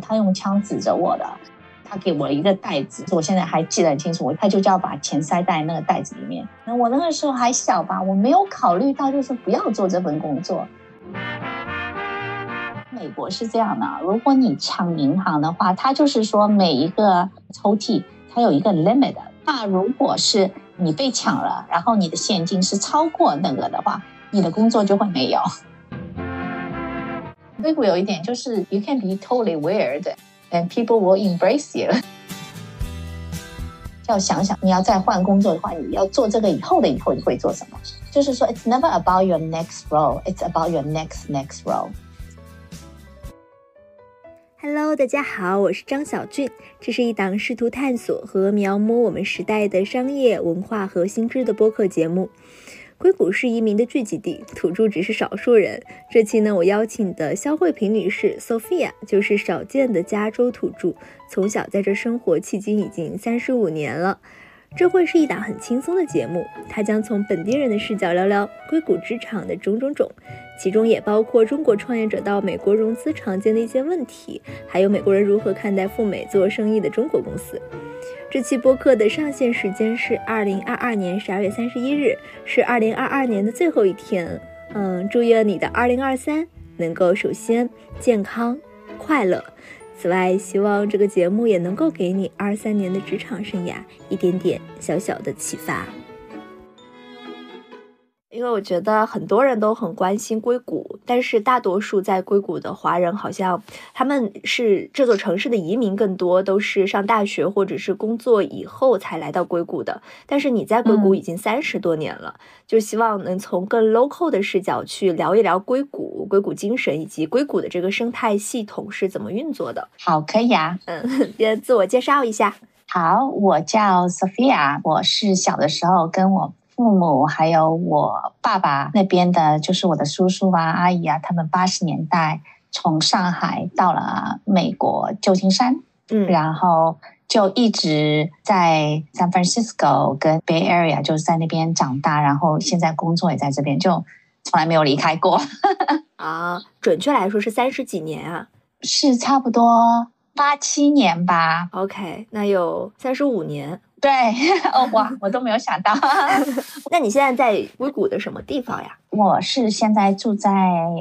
他用枪指着我的，他给我一个袋子，我现在还记得很清楚，他就叫把钱塞在那个袋子里面。那我那个时候还小吧，我没有考虑到就是不要做这份工作。美国是这样的，如果你抢银行的话，它就是说每一个抽屉它有一个 limit。那如果是你被抢了，然后你的现金是超过那个的话，你的工作就会没有。硅谷有一点就是 you can be totally weird and people will embrace you。要想想你要再换工作的话，你要做这个以后的以后你会做什么？就是说，it's never about your next role, it's about your next next role。Hello，大家好，我是张小俊。这是一档试图探索和描摹我们时代的商业文化和新知的播客节目。硅谷是移民的聚集地，土著只是少数人。这期呢，我邀请的肖慧萍女士 Sophia 就是少见的加州土著，从小在这生活，迄今已经三十五年了。这会是一档很轻松的节目，它将从本地人的视角聊聊硅谷职场的种种种，其中也包括中国创业者到美国融资常见的一些问题，还有美国人如何看待赴美做生意的中国公司。这期播客的上线时间是二零二二年十二月三十一日，是二零二二年的最后一天。嗯，祝愿你的二零二三能够首先健康快乐。此外，希望这个节目也能够给你二三年的职场生涯一点点小小的启发。因为我觉得很多人都很关心硅谷，但是大多数在硅谷的华人好像他们是这座城市的移民，更多都是上大学或者是工作以后才来到硅谷的。但是你在硅谷已经三十多年了，就希望能从更 local 的视角去聊一聊硅谷、硅谷精神以及硅谷的这个生态系统是怎么运作的。好，可以啊，嗯，先自我介绍一下。好，我叫 Sophia，我是小的时候跟我。父母还有我爸爸那边的，就是我的叔叔啊、阿姨啊，他们八十年代从上海到了美国旧金山，嗯，然后就一直在 San Francisco 跟 Bay Area 就是在那边长大，然后现在工作也在这边，就从来没有离开过。啊，准确来说是三十几年啊，是差不多八七年吧。OK，那有三十五年。对，哦哇，我都没有想到。那你现在在硅谷的什么地方呀？我是现在住在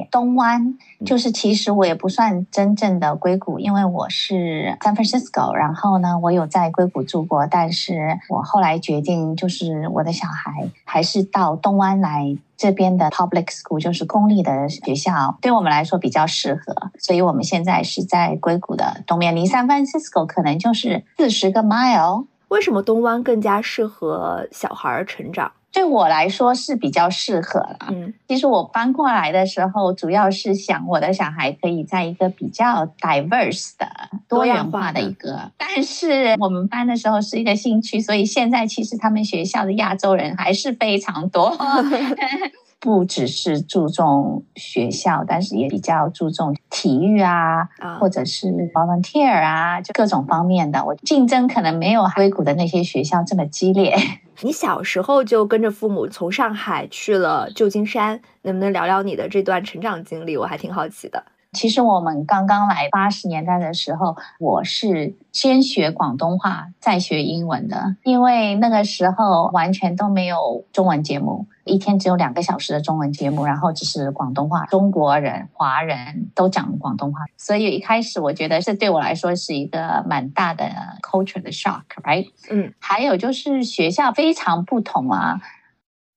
东湾，就是其实我也不算真正的硅谷，因为我是 San Francisco。然后呢，我有在硅谷住过，但是我后来决定，就是我的小孩还是到东湾来这边的 public school，就是公立的学校，对我们来说比较适合。所以我们现在是在硅谷的东面，离 San Francisco 可能就是四十个 mile。为什么东湾更加适合小孩成长？对我来说是比较适合了。嗯，其实我搬过来的时候，主要是想我的小孩可以在一个比较 diverse 的多元化的一个。但是我们搬的时候是一个新区，所以现在其实他们学校的亚洲人还是非常多。不只是注重学校，但是也比较注重体育啊，或者是 volunteer 啊，就各种方面的。我竞争可能没有硅谷的那些学校这么激烈。你小时候就跟着父母从上海去了旧金山，能不能聊聊你的这段成长经历？我还挺好奇的。其实我们刚刚来八十年代的时候，我是先学广东话，再学英文的，因为那个时候完全都没有中文节目，一天只有两个小时的中文节目，然后只是广东话，中国人、华人都讲广东话，所以一开始我觉得这对我来说是一个蛮大的 culture 的 shock，right？嗯，还有就是学校非常不同啊，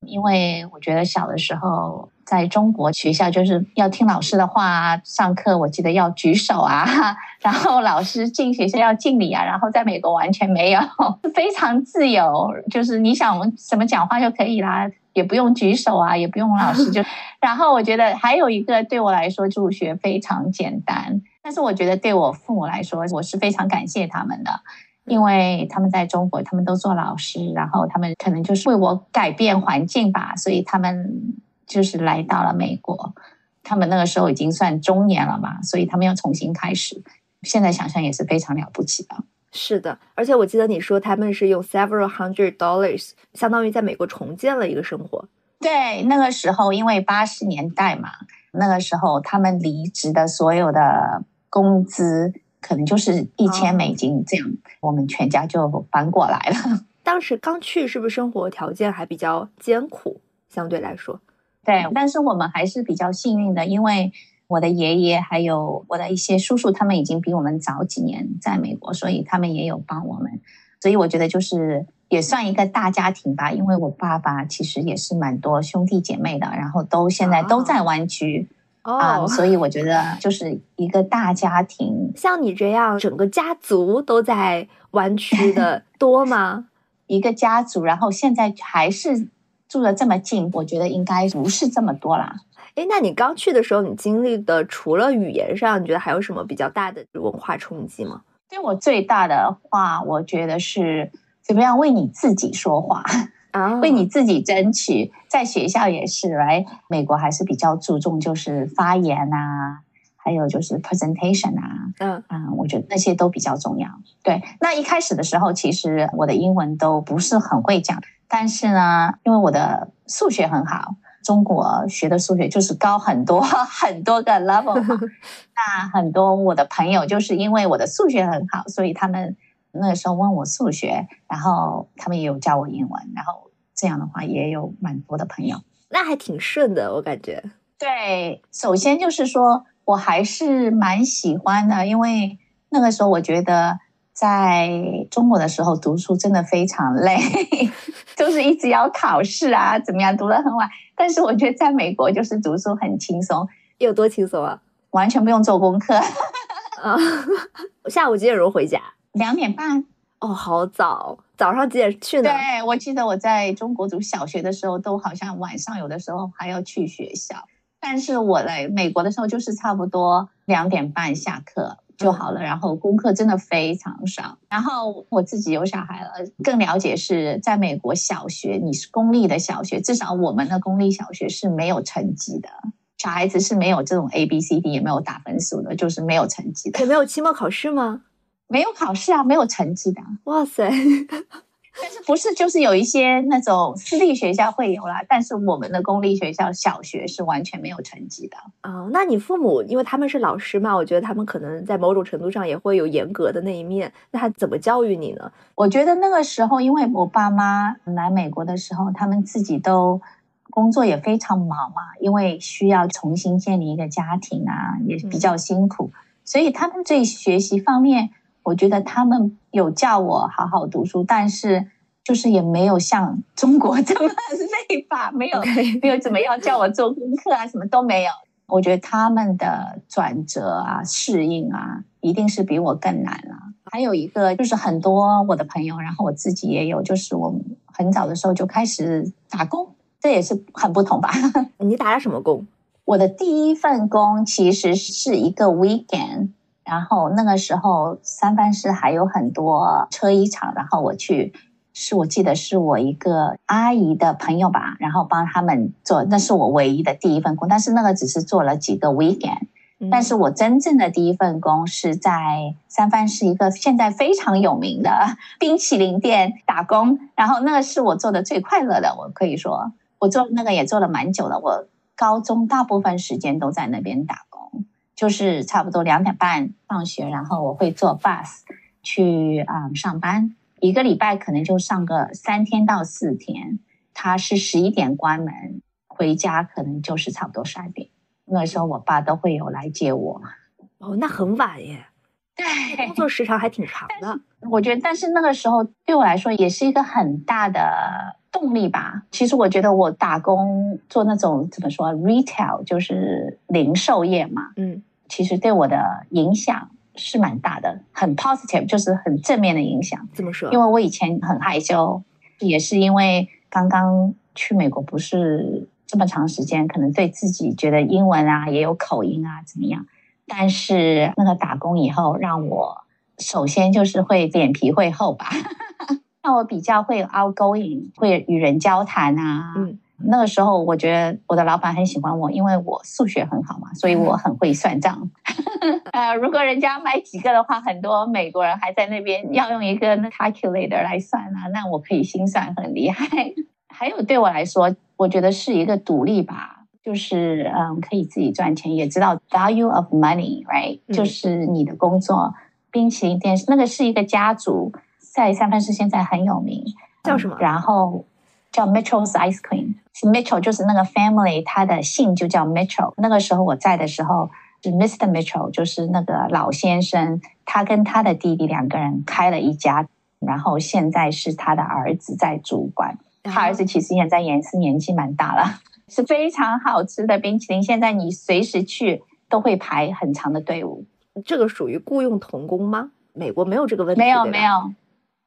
因为我觉得小的时候。在中国学校就是要听老师的话，上课我记得要举手啊，然后老师进学校要敬礼啊。然后在美国完全没有，非常自由，就是你想怎么讲话就可以啦，也不用举手啊，也不用老师就。然后我觉得还有一个对我来说助学非常简单，但是我觉得对我父母来说，我是非常感谢他们的，因为他们在中国他们都做老师，然后他们可能就是为我改变环境吧，所以他们。就是来到了美国，他们那个时候已经算中年了嘛，所以他们要重新开始。现在想想也是非常了不起的。是的，而且我记得你说他们是用 several hundred dollars，相当于在美国重建了一个生活。对，那个时候因为八十年代嘛，那个时候他们离职的所有的工资可能就是一千美金这样，我们全家就搬过来了。当时刚去，是不是生活条件还比较艰苦？相对来说，对，但是我们还是比较幸运的，因为我的爷爷还有我的一些叔叔，他们已经比我们早几年在美国，所以他们也有帮我们。所以我觉得就是也算一个大家庭吧，因为我爸爸其实也是蛮多兄弟姐妹的，然后都现在都在湾区啊，所以我觉得就是一个大家庭。像你这样整个家族都在湾区的 多吗？一个家族，然后现在还是住的这么近，我觉得应该不是这么多啦。哎，那你刚去的时候，你经历的除了语言上，你觉得还有什么比较大的文化冲击吗？对我最大的话，我觉得是怎么样为你自己说话啊，为你自己争取。在学校也是，来美国还是比较注重就是发言啊，还有就是 presentation 啊，嗯嗯，我觉得那些都比较重要。对，那一开始的时候，其实我的英文都不是很会讲，但是呢，因为我的数学很好。中国学的数学就是高很多 很多个 level，那很多我的朋友就是因为我的数学很好，所以他们那个时候问我数学，然后他们也有教我英文，然后这样的话也有蛮多的朋友，那还挺顺的，我感觉。对，首先就是说我还是蛮喜欢的，因为那个时候我觉得。在中国的时候读书真的非常累，就是一直要考试啊，怎么样读得很晚。但是我觉得在美国就是读书很轻松，有多轻松啊？完全不用做功课。啊，下午几点钟回家？两点半。哦，好早！早上几点去呢？对，我记得我在中国读小学的时候，都好像晚上有的时候还要去学校。但是我来美国的时候，就是差不多两点半下课。就好了，然后功课真的非常少。然后我自己有小孩了，更了解是在美国小学，你是公立的小学，至少我们的公立小学是没有成绩的，小孩子是没有这种 A B C D 也没有打分数的，就是没有成绩的。也没有期末考试吗？没有考试啊，没有成绩的。哇塞！但是不是就是有一些那种私立学校会有啦，但是我们的公立学校小学是完全没有成绩的啊。那你父母因为他们是老师嘛，我觉得他们可能在某种程度上也会有严格的那一面。那他怎么教育你呢？我觉得那个时候，因为我爸妈来美国的时候，他们自己都工作也非常忙嘛，因为需要重新建立一个家庭啊，也比较辛苦，所以他们对学习方面。我觉得他们有叫我好好读书，但是就是也没有像中国这么 累吧，没有没有怎么样叫我做功课啊，什么都没有。我觉得他们的转折啊、适应啊，一定是比我更难了。还有一个就是很多我的朋友，然后我自己也有，就是我很早的时候就开始打工，这也是很不同吧。你打了什么工？我的第一份工其实是一个 weekend。然后那个时候，三藩市还有很多车衣厂，然后我去，是我记得是我一个阿姨的朋友吧，然后帮他们做，那是我唯一的第一份工，但是那个只是做了几个 weekend，但是我真正的第一份工是在三藩市一个现在非常有名的 冰淇淋店打工，然后那个是我做的最快乐的，我可以说，我做那个也做了蛮久了，我高中大部分时间都在那边打。就是差不多两点半放学，然后我会坐 bus 去啊上班，一个礼拜可能就上个三天到四天。他是十一点关门，回家可能就是差不多十二点。那时候我爸都会有来接我。哦，那很晚耶。对，工作时长还挺长的。我觉得，但是那个时候对我来说也是一个很大的动力吧。其实我觉得我打工做那种怎么说，retail 就是零售业嘛，嗯。其实对我的影响是蛮大的，很 positive，就是很正面的影响。怎么说？因为我以前很害羞，也是因为刚刚去美国不是这么长时间，可能对自己觉得英文啊也有口音啊怎么样。但是那个打工以后，让我首先就是会脸皮会厚吧，让我比较会 outgoing，会与人交谈啊。嗯。那个时候，我觉得我的老板很喜欢我，因为我数学很好嘛，所以我很会算账。呃，如果人家买几个的话，很多美国人还在那边要用一个 calculator 来算啊，那我可以心算很厉害。还有对我来说，我觉得是一个独立吧，就是嗯，可以自己赚钱，也知道 value of money，right？就是你的工作冰淇淋店，那个是一个家族，在三藩市现在很有名，叫什么？然后叫 Mitchell's Ice Cream。Mitchell 就是那个 family，他的姓就叫 Mitchell。那个时候我在的时候，是 Mr. Mitchell，就是那个老先生，他跟他的弟弟两个人开了一家，然后现在是他的儿子在主管。他儿子其实也在也是年纪蛮大了，是非常好吃的冰淇淋。现在你随时去都会排很长的队伍。这个属于雇佣童工吗？美国没有这个问题，没有没有。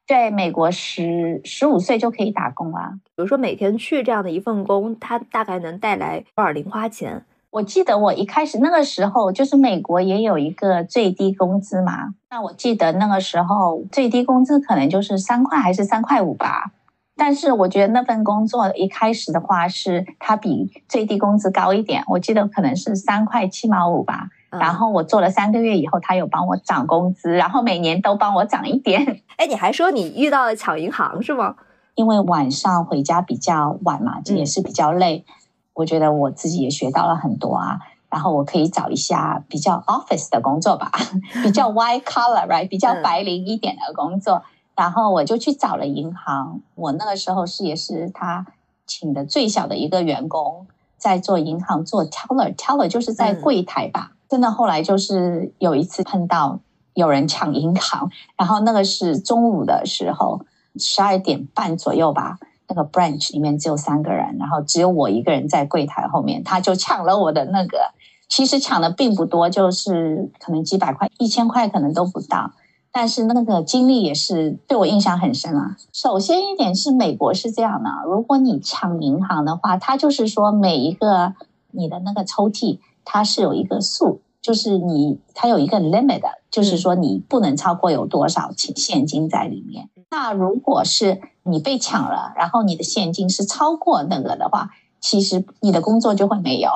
对，美国十十五岁就可以打工啊。比如说每天去这样的一份工，它大概能带来多少零花钱？我记得我一开始那个时候，就是美国也有一个最低工资嘛。那我记得那个时候最低工资可能就是三块还是三块五吧。但是我觉得那份工作一开始的话，是它比最低工资高一点。我记得可能是三块七毛五吧。然后我做了三个月以后，他有帮我涨工资，然后每年都帮我涨一点。哎，你还说你遇到了抢银行是吗？因为晚上回家比较晚嘛，这也是比较累。我觉得我自己也学到了很多啊。然后我可以找一下比较 office 的工作吧，比较 white collar right，比较白领一点的工作。然后我就去找了银行。我那个时候是也是他请的最小的一个员工，在做银行做 teller，teller 就是在柜台吧。真的，后来就是有一次碰到有人抢银行，然后那个是中午的时候，十二点半左右吧。那个 branch 里面只有三个人，然后只有我一个人在柜台后面，他就抢了我的那个。其实抢的并不多，就是可能几百块、一千块可能都不到。但是那个经历也是对我印象很深啊。首先一点是美国是这样的，如果你抢银行的话，它就是说每一个你的那个抽屉。它是有一个数，就是你它有一个 limit，就是说你不能超过有多少钱现金在里面。那如果是你被抢了，然后你的现金是超过那个的话，其实你的工作就会没有。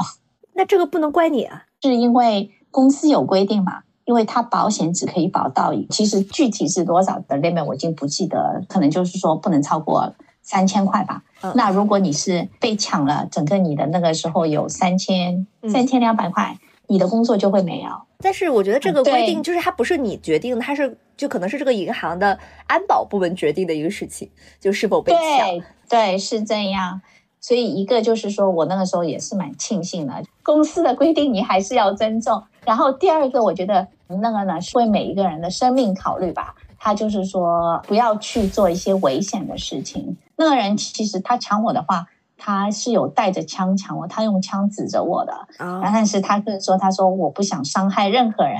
那这个不能怪你啊，是因为公司有规定嘛？因为它保险只可以保到，其实具体是多少的 limit 我已经不记得，可能就是说不能超过三千块吧。那如果你是被抢了，整个你的那个时候有三千三千两百块，你的工作就会没有。但是我觉得这个规定就是它不是你决定，它是就可能是这个银行的安保部门决定的一个事情，就是否被抢。对，是这样。所以一个就是说我那个时候也是蛮庆幸的，公司的规定你还是要尊重。然后第二个，我觉得那个呢是为每一个人的生命考虑吧。他就是说不要去做一些危险的事情。那个人其实他抢我的话，他是有带着枪抢我，他用枪指着我的。啊，但是他是说，他说我不想伤害任何人，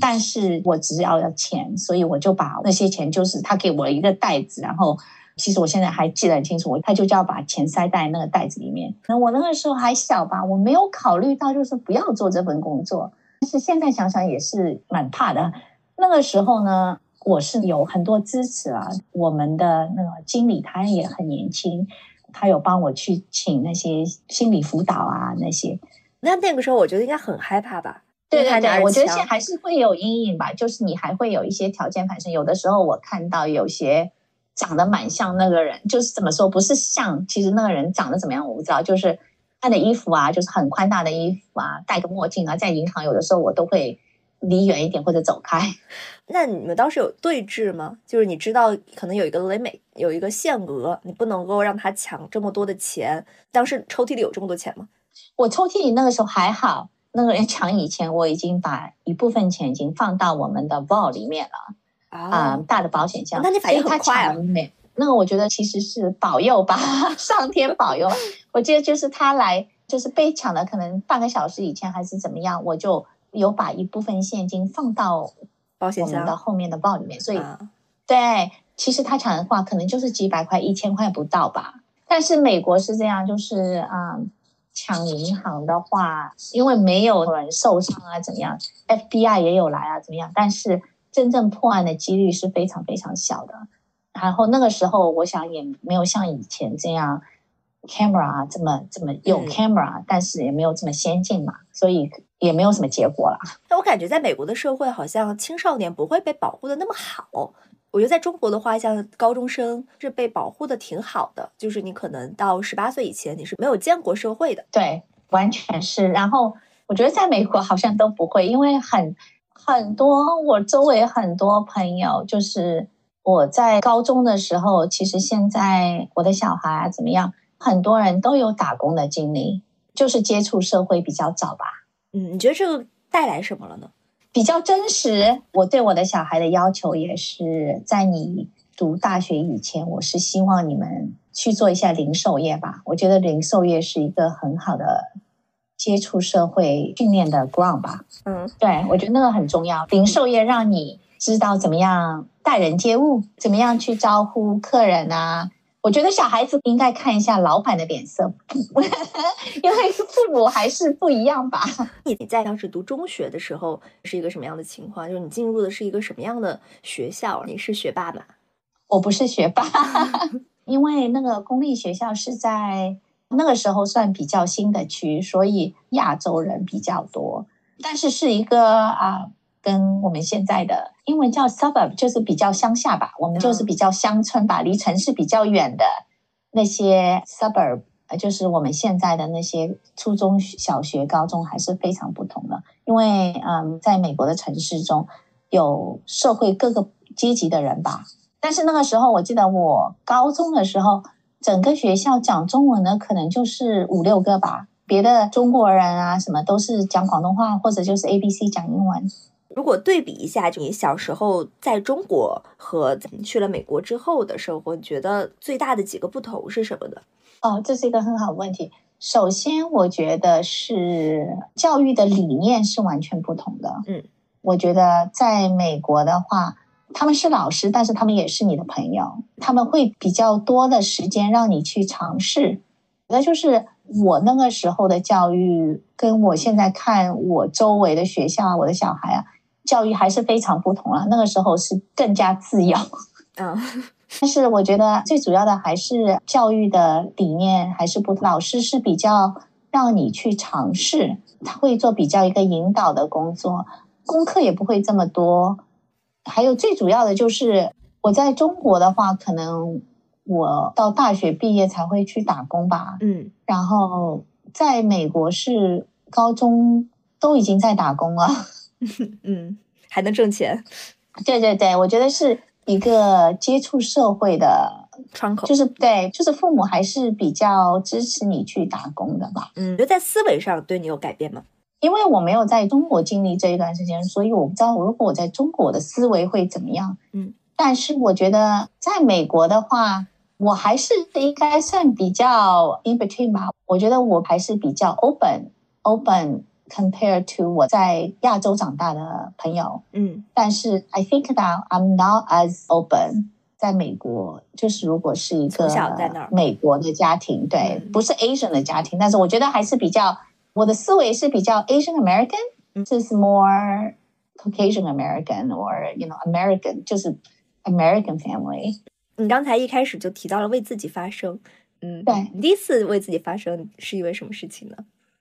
但是我只要要钱，所以我就把那些钱，就是他给我一个袋子，然后其实我现在还记得很清楚，他就叫把钱塞在那个袋子里面。那我那个时候还小吧，我没有考虑到就是不要做这份工作，但是现在想想也是蛮怕的。那个时候呢。我是有很多支持啊，我们的那个经理他也很年轻，他有帮我去请那些心理辅导啊那些。那那个时候我觉得应该很害怕吧？对对对，我觉得现在还是会有阴影吧，就是你还会有一些条件反射。有的时候我看到有些长得蛮像那个人，就是怎么说不是像，其实那个人长得怎么样我不知道，就是他的衣服啊，就是很宽大的衣服啊，戴个墨镜啊，在银行有的时候我都会。离远一点或者走开。那你们当时有对峙吗？就是你知道可能有一个 limit，有一个限额，你不能够让他抢这么多的钱。当时抽屉里有这么多钱吗？我抽屉里那个时候还好，那个人抢以前我已经把一部分钱已经放到我们的 vault 里面了啊，大的保险箱。那你反应很快啊！那个我觉得其实是保佑吧，上天保佑。我记得就是他来，就是被抢了，可能半个小时以前还是怎么样，我就。有把一部分现金放到保险箱的后面的包里面，所以对，其实他抢的话可能就是几百块、一千块不到吧。但是美国是这样，就是啊，抢银行的话，因为没有人受伤啊，怎么样？FBI 也有来啊，怎么样？但是真正破案的几率是非常非常小的。然后那个时候，我想也没有像以前这样 camera 这么这么有 camera，但是也没有这么先进嘛，所以。也没有什么结果了。那我感觉在美国的社会，好像青少年不会被保护的那么好。我觉得在中国的话，像高中生是被保护的挺好的，就是你可能到十八岁以前，你是没有见过社会的。对，完全是。然后我觉得在美国好像都不会，因为很很多，我周围很多朋友，就是我在高中的时候，其实现在我的小孩啊怎么样，很多人都有打工的经历，就是接触社会比较早吧。嗯，你觉得这个带来什么了呢？比较真实。我对我的小孩的要求也是，在你读大学以前，我是希望你们去做一下零售业吧。我觉得零售业是一个很好的。接触社会训练的 ground 吧，嗯，对我觉得那个很重要。零售业让你知道怎么样待人接物，怎么样去招呼客人啊。我觉得小孩子应该看一下老板的脸色，因为父母还是不一样吧。你在当时读中学的时候是一个什么样的情况？就是你进入的是一个什么样的学校？你是学霸吗？我不是学霸，因为那个公立学校是在。那个时候算比较新的区，所以亚洲人比较多，但是是一个啊，跟我们现在的英文叫 suburb，就是比较乡下吧，我们就是比较乡村吧，离城市比较远的那些 suburb，就是我们现在的那些初中小学、高中还是非常不同的，因为嗯，在美国的城市中有社会各个阶级的人吧，但是那个时候我记得我高中的时候。整个学校讲中文的可能就是五六个吧，别的中国人啊什么都是讲广东话，或者就是 A B C 讲英文。如果对比一下，就你小时候在中国和去了美国之后的生活，你觉得最大的几个不同是什么呢？哦，这是一个很好的问题。首先，我觉得是教育的理念是完全不同的。嗯，我觉得在美国的话。他们是老师，但是他们也是你的朋友。他们会比较多的时间让你去尝试。那就是我那个时候的教育，跟我现在看我周围的学校啊，我的小孩啊，教育还是非常不同了。那个时候是更加自由。嗯，但是我觉得最主要的还是教育的理念还是不。老师是比较让你去尝试，他会做比较一个引导的工作，功课也不会这么多。还有最主要的就是我在中国的话，可能我到大学毕业才会去打工吧。嗯，然后在美国是高中都已经在打工了。嗯，还能挣钱。对对对，我觉得是一个接触社会的窗口。就是对，就是父母还是比较支持你去打工的吧。嗯，觉得在思维上对你有改变吗？因为我没有在中国经历这一段时间，所以我不知道如果我在中国的思维会怎么样。嗯，但是我觉得在美国的话，我还是应该算比较 in between 吧。我觉得我还是比较 open，open compared to 我在亚洲长大的朋友。嗯，但是 I think that I'm not as open。在美国，就是如果是一个美国的家庭，对，不是 Asian 的家庭，但是我觉得还是比较。我的思维是比较 Asian American，这是 more Caucasian American，or you know American，就是 American family。你刚才一开始就提到了为自己发声，嗯，对你第一次为自己发声是因为什么事情呢？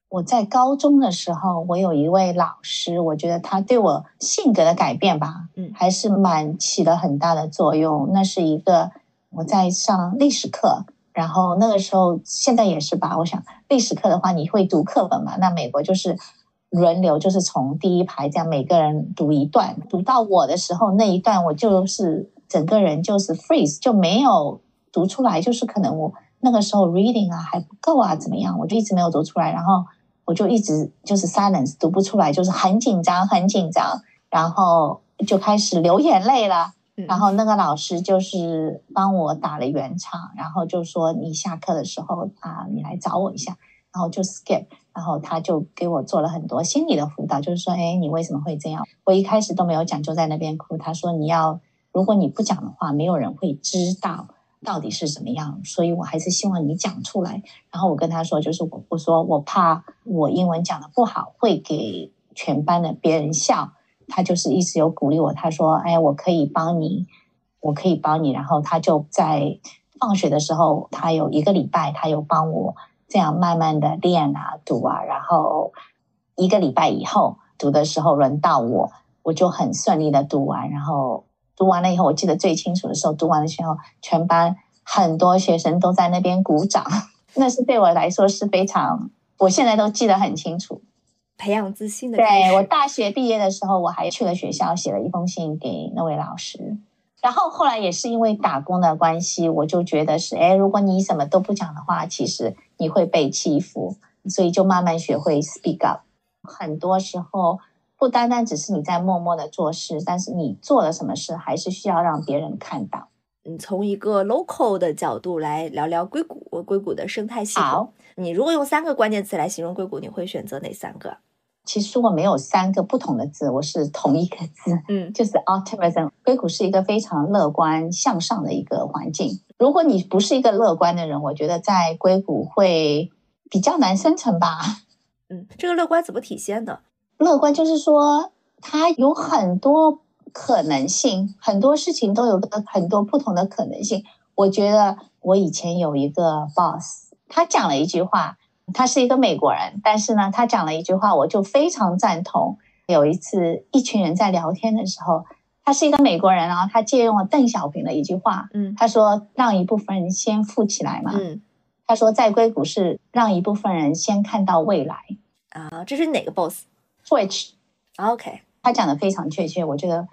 我在高中的时候，我有一位老师，我觉得他对我性格的改变吧，嗯，还是蛮起了很大的作用。那是一个我在上历史课。然后那个时候，现在也是吧。我想历史课的话，你会读课本嘛？那美国就是轮流，就是从第一排这样每个人读一段。读到我的时候，那一段我就是整个人就是 freeze，就没有读出来。就是可能我那个时候 reading 啊还不够啊，怎么样？我就一直没有读出来。然后我就一直就是 silence，读不出来，就是很紧张，很紧张。然后就开始流眼泪了。然后那个老师就是帮我打了圆场，然后就说你下课的时候啊，你来找我一下，然后就 skip，然后他就给我做了很多心理的辅导，就是说，哎，你为什么会这样？我一开始都没有讲，就在那边哭。他说你要，如果你不讲的话，没有人会知道到底是怎么样，所以我还是希望你讲出来。然后我跟他说，就是我我说我怕我英文讲的不好，会给全班的别人笑。他就是一直有鼓励我，他说：“哎，我可以帮你，我可以帮你。”然后他就在放学的时候，他有一个礼拜，他有帮我这样慢慢的练啊、读啊。然后一个礼拜以后读的时候，轮到我，我就很顺利的读完。然后读完了以后，我记得最清楚的时候，读完的时候，全班很多学生都在那边鼓掌，那是对我来说是非常，我现在都记得很清楚。培养自信的。对我大学毕业的时候，我还去了学校，写了一封信给那位老师。然后后来也是因为打工的关系，我就觉得是，哎，如果你什么都不讲的话，其实你会被欺负，所以就慢慢学会 speak up。很多时候不单单只是你在默默的做事，但是你做了什么事，还是需要让别人看到。嗯，从一个 local 的角度来聊聊硅谷，硅谷的生态系统。你如果用三个关键词来形容硅谷，你会选择哪三个？其实我没有三个不同的字，我是同一个字，嗯，就是 optimism。硅谷是一个非常乐观向上的一个环境。如果你不是一个乐观的人，我觉得在硅谷会比较难生存吧。嗯，这个乐观怎么体现的？乐观就是说，它有很多。可能性很多事情都有很多不同的可能性。我觉得我以前有一个 boss，他讲了一句话，他是一个美国人，但是呢，他讲了一句话，我就非常赞同。有一次，一群人在聊天的时候，他是一个美国人，然后他借用了邓小平的一句话，嗯，他说让一部分人先富起来嘛，嗯，他说在硅谷是让一部分人先看到未来啊。这是哪个 boss？Twitch，OK，他讲的非常确切，我觉得。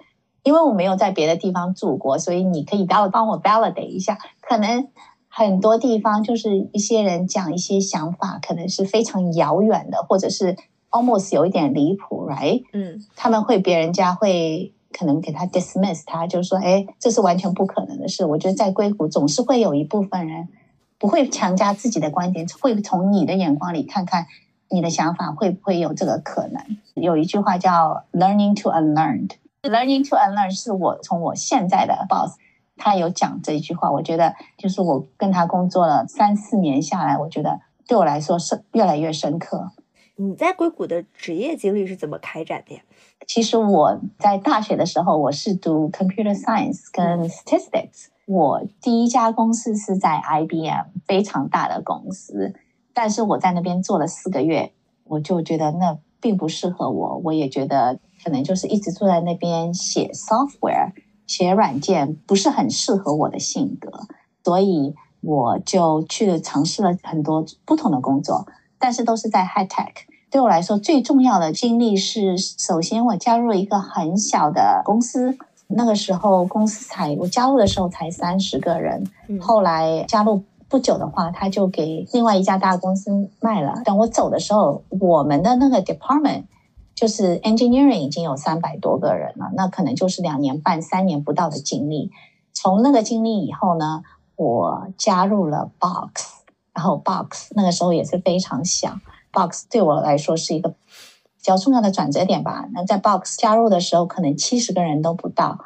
因为我没有在别的地方住过，所以你可以帮我帮我 validate 一下。可能很多地方就是一些人讲一些想法，可能是非常遥远的，或者是 almost 有一点离谱，right？嗯，他们会别人家会可能给他 dismiss 他，就是说，哎，这是完全不可能的事。我觉得在硅谷总是会有一部分人不会强加自己的观点，会从你的眼光里看看你的想法会不会有这个可能。有一句话叫 learning to unlearn。Learning to unlearn 是我从我现在的 boss，他有讲这一句话，我觉得就是我跟他工作了三四年下来，我觉得对我来说是越来越深刻。你在硅谷的职业经历是怎么开展的呀？其实我在大学的时候，我是读 computer science 跟 statistics。我第一家公司是在 IBM，非常大的公司，但是我在那边做了四个月，我就觉得那并不适合我，我也觉得。可能就是一直坐在那边写 software、写软件，不是很适合我的性格，所以我就去了尝试了很多不同的工作，但是都是在 high tech。对我来说，最重要的经历是，首先我加入了一个很小的公司，那个时候公司才我加入的时候才三十个人，后来加入不久的话，他就给另外一家大公司卖了。等我走的时候，我们的那个 department。就是 engineering 已经有三百多个人了，那可能就是两年半、三年不到的经历。从那个经历以后呢，我加入了 Box，然后 Box 那个时候也是非常小。Box 对我来说是一个比较重要的转折点吧。那在 Box 加入的时候，可能七十个人都不到。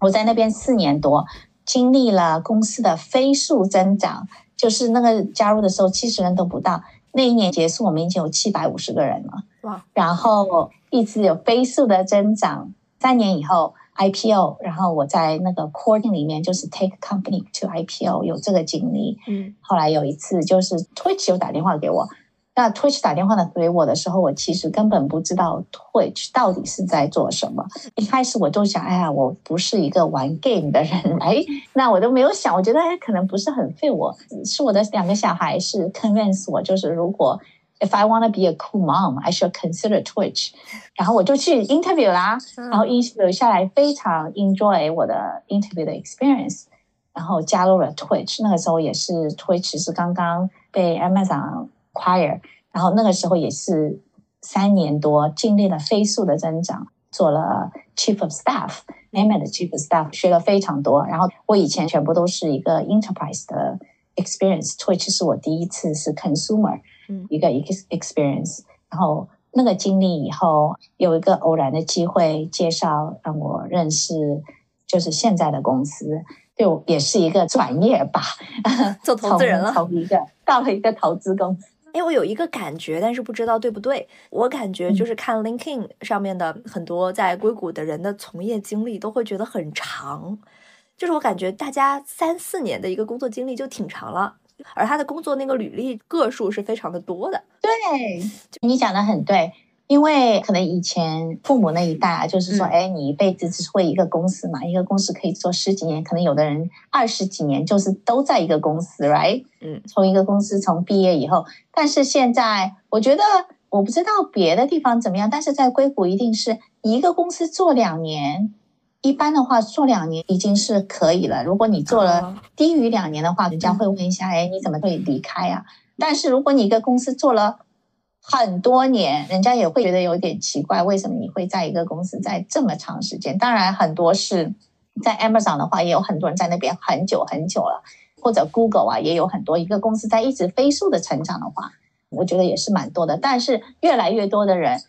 我在那边四年多，经历了公司的飞速增长。就是那个加入的时候，七十人都不到。那一年结束，我们已经有七百五十个人了。哇！然后一直有飞速的增长。三年以后 IPO，然后我在那个 Courting 里面就是 Take Company to IPO 有这个经历。嗯。后来有一次就是 Twitch 有打电话给我。那 Twitch 打电话的给我的时候，我其实根本不知道 Twitch 到底是在做什么。一开始我就想，哎呀，我不是一个玩 game 的人，哎，那我都没有想，我觉得哎，可能不是很 fit 我。是我的两个小孩是 convince 我，就是如果 if I want to be a cool mom，I should consider Twitch。然后我就去 interview 啦，然后 interview 下来非常 enjoy 我的 interview 的 experience，然后加入了 Twitch。那个时候也是 Twitch 是刚刚被 Amazon。Choir，然后那个时候也是三年多，经历了飞速的增长，做了 Chief of Staff，M 的 Chief of Staff，学了非常多。然后我以前全部都是一个 Enterprise 的 experience，Twitch 是我第一次是 Consumer，一个 experience。然后那个经历以后，有一个偶然的机会介绍让我认识，就是现在的公司。就也是一个转业吧，做投资人了，从一个到了一个投资公司。哎，我有一个感觉，但是不知道对不对。我感觉就是看 LinkedIn 上面的很多在硅谷的人的从业经历，都会觉得很长。就是我感觉大家三四年的一个工作经历就挺长了，而他的工作那个履历个数是非常的多的。对，你讲的很对。因为可能以前父母那一代啊，就是说，哎，你一辈子只会一个公司嘛，一个公司可以做十几年，可能有的人二十几年就是都在一个公司，right？嗯，从一个公司从毕业以后，但是现在我觉得我不知道别的地方怎么样，但是在硅谷一定是一个公司做两年，一般的话做两年已经是可以了。如果你做了低于两年的话，人家会问一下，哎，你怎么会离开啊？但是如果你一个公司做了很多年，人家也会觉得有点奇怪，为什么你会在一个公司在这么长时间？当然，很多是在 Amazon 的话，也有很多人在那边很久很久了，或者 Google 啊，也有很多一个公司在一直飞速的成长的话，我觉得也是蛮多的。但是越来越多的人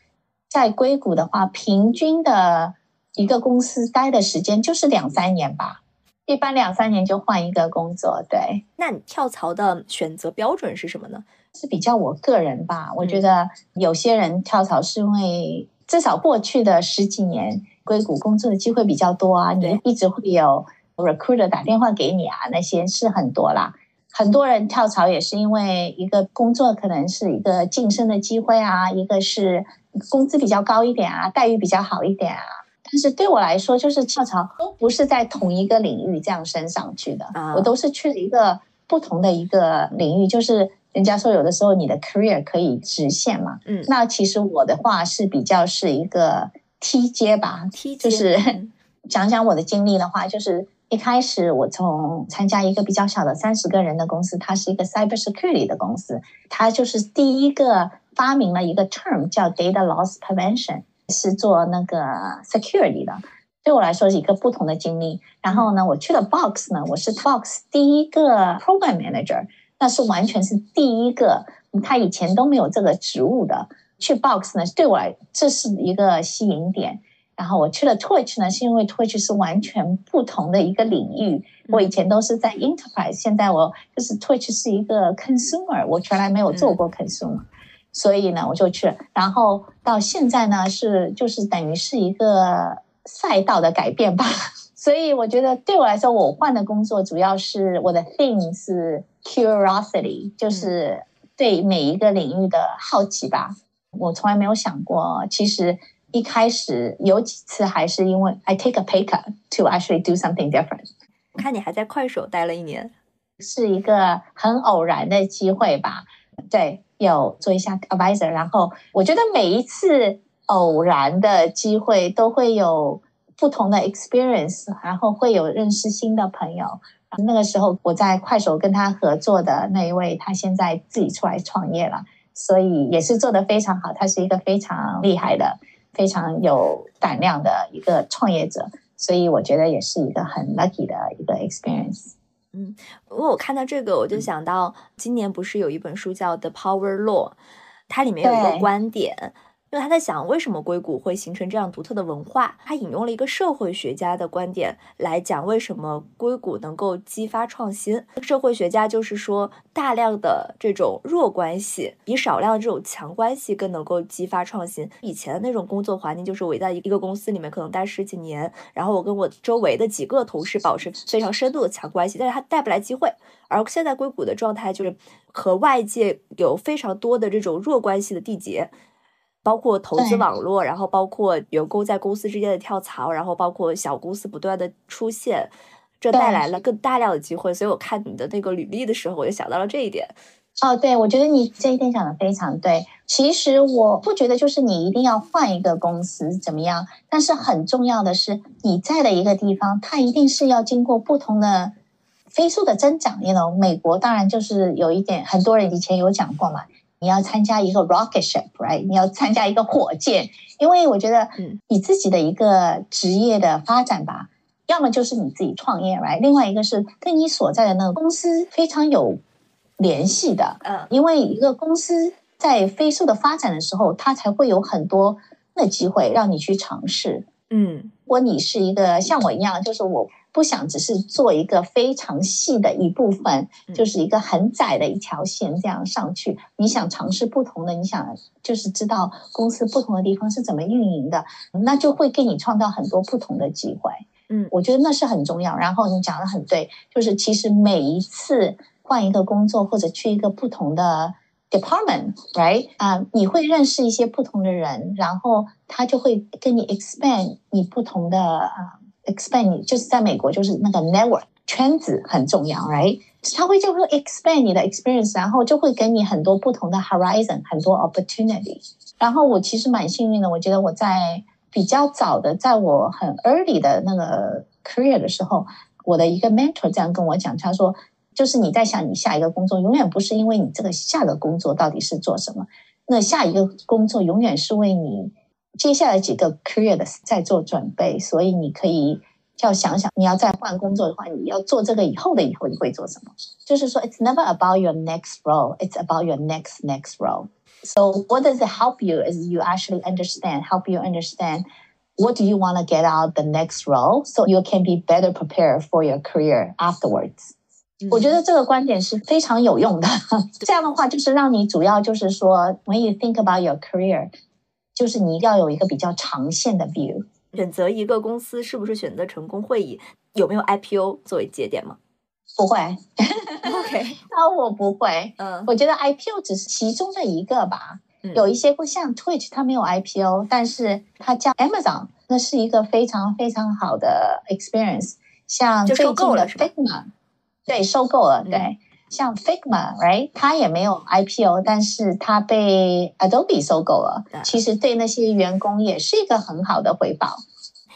在硅谷的话，平均的一个公司待的时间就是两三年吧，一般两三年就换一个工作。对，那你跳槽的选择标准是什么呢？是比较我个人吧，我觉得有些人跳槽是因为至少过去的十几年硅谷工作的机会比较多啊，你一直会有 recruiter 打电话给你啊，那些是很多啦。很多人跳槽也是因为一个工作可能是一个晋升的机会啊，一个是工资比较高一点啊，待遇比较好一点啊。但是对我来说，就是跳槽都不是在同一个领域这样升上去的，我都是去了一个不同的一个领域，就是。人家说有的时候你的 career 可以直线嘛，嗯，那其实我的话是比较是一个梯阶吧，梯就是 讲讲我的经历的话，就是一开始我从参加一个比较小的三十个人的公司，它是一个 cyber security 的公司，它就是第一个发明了一个 term 叫 data loss prevention，是做那个 security 的，对我来说是一个不同的经历。然后呢，我去了 Box 呢，我是 Box 第一个 program manager。那是完全是第一个，他以前都没有这个职务的。去 Box 呢，对我来这是一个吸引点。然后我去了 Twitch 呢，是因为 Twitch 是完全不同的一个领域。我以前都是在 Enterprise，现在我就是 Twitch 是一个 Consumer，我从来没有做过 Consumer，所以呢我就去了。然后到现在呢是就是等于是一个赛道的改变吧。所以我觉得对我来说，我换的工作主要是我的 thing 是 curiosity，就是对每一个领域的好奇吧。我从来没有想过，其实一开始有几次还是因为 I take a pay cut to actually do something different。我看你还在快手待了一年，是一个很偶然的机会吧？对，有做一下 advisor，然后我觉得每一次偶然的机会都会有。不同的 experience，然后会有认识新的朋友。那个时候我在快手跟他合作的那一位，他现在自己出来创业了，所以也是做得非常好。他是一个非常厉害的、非常有胆量的一个创业者，所以我觉得也是一个很 lucky 的一个 experience。嗯，因为我看到这个，我就想到今年不是有一本书叫《The Power Law》，它里面有一个观点。因为他在想，为什么硅谷会形成这样独特的文化？他引用了一个社会学家的观点来讲，为什么硅谷能够激发创新。社会学家就是说，大量的这种弱关系比少量的这种强关系更能够激发创新。以前的那种工作环境，就是我在一个公司里面可能待十几年，然后我跟我周围的几个同事保持非常深度的强关系，但是他带不来机会。而现在硅谷的状态就是和外界有非常多的这种弱关系的缔结。包括投资网络，然后包括员工在公司之间的跳槽，然后包括小公司不断的出现，这带来了更大量的机会。所以我看你的那个履历的时候，我就想到了这一点。哦，对，我觉得你这一点讲的非常对。其实我不觉得就是你一定要换一个公司怎么样，但是很重要的是你在的一个地方，它一定是要经过不同的飞速的增长。因为美国当然就是有一点，很多人以前有讲过嘛。你要参加一个 rocket ship，right？你要参加一个火箭，因为我觉得，你自己的一个职业的发展吧，要么就是你自己创业，right？另外一个是跟你所在的那个公司非常有联系的，嗯，因为一个公司在飞速的发展的时候，它才会有很多的机会让你去尝试，嗯，如果你是一个像我一样，就是我。不想只是做一个非常细的一部分，就是一个很窄的一条线这样上去。你想尝试不同的，你想就是知道公司不同的地方是怎么运营的，那就会给你创造很多不同的机会。嗯，我觉得那是很重要。然后你讲的很对，就是其实每一次换一个工作或者去一个不同的 department，right 啊，你会认识一些不同的人，然后他就会跟你 expand 你不同的啊。Expand 你就是在美国就是那个 network，圈子很重要，right？他会就会 expand 你的 experience，然后就会给你很多不同的 horizon，很多 opportunity。然后我其实蛮幸运的，我觉得我在比较早的，在我很 early 的那个 career 的时候，我的一个 mentor 这样跟我讲，他说，就是你在想你下一个工作，永远不是因为你这个下个工作到底是做什么，那下一个工作永远是为你接下来几个 career 的在做准备，所以你可以。要想想，你要再换工作的话，你要做这个以后的以后，你会做什么？就是说，it's never about your next role, it's about your next next role. So what does it help you is you actually understand, help you understand what do you want to get out the next role, so you can be better prepared for your career afterwards. 我觉得这个观点是非常有用的。这样的话，就是让你主要就是说，when you think about your career， 就是你一定要有一个比较长线的 view。选择一个公司是不是选择成功会以有没有 IPO 作为节点吗？不会，OK，那我不会。嗯，我觉得 IPO 只是其中的一个吧。嗯有一些不像 Twitch，它没有 IPO，但是它叫 Amazon，那是一个非常非常好的 experience。像最近的 Figma，对，收购了，对。像 Figma，right，它也没有 IPO，但是它被 Adobe 收购了。其实对那些员工也是一个很好的回报。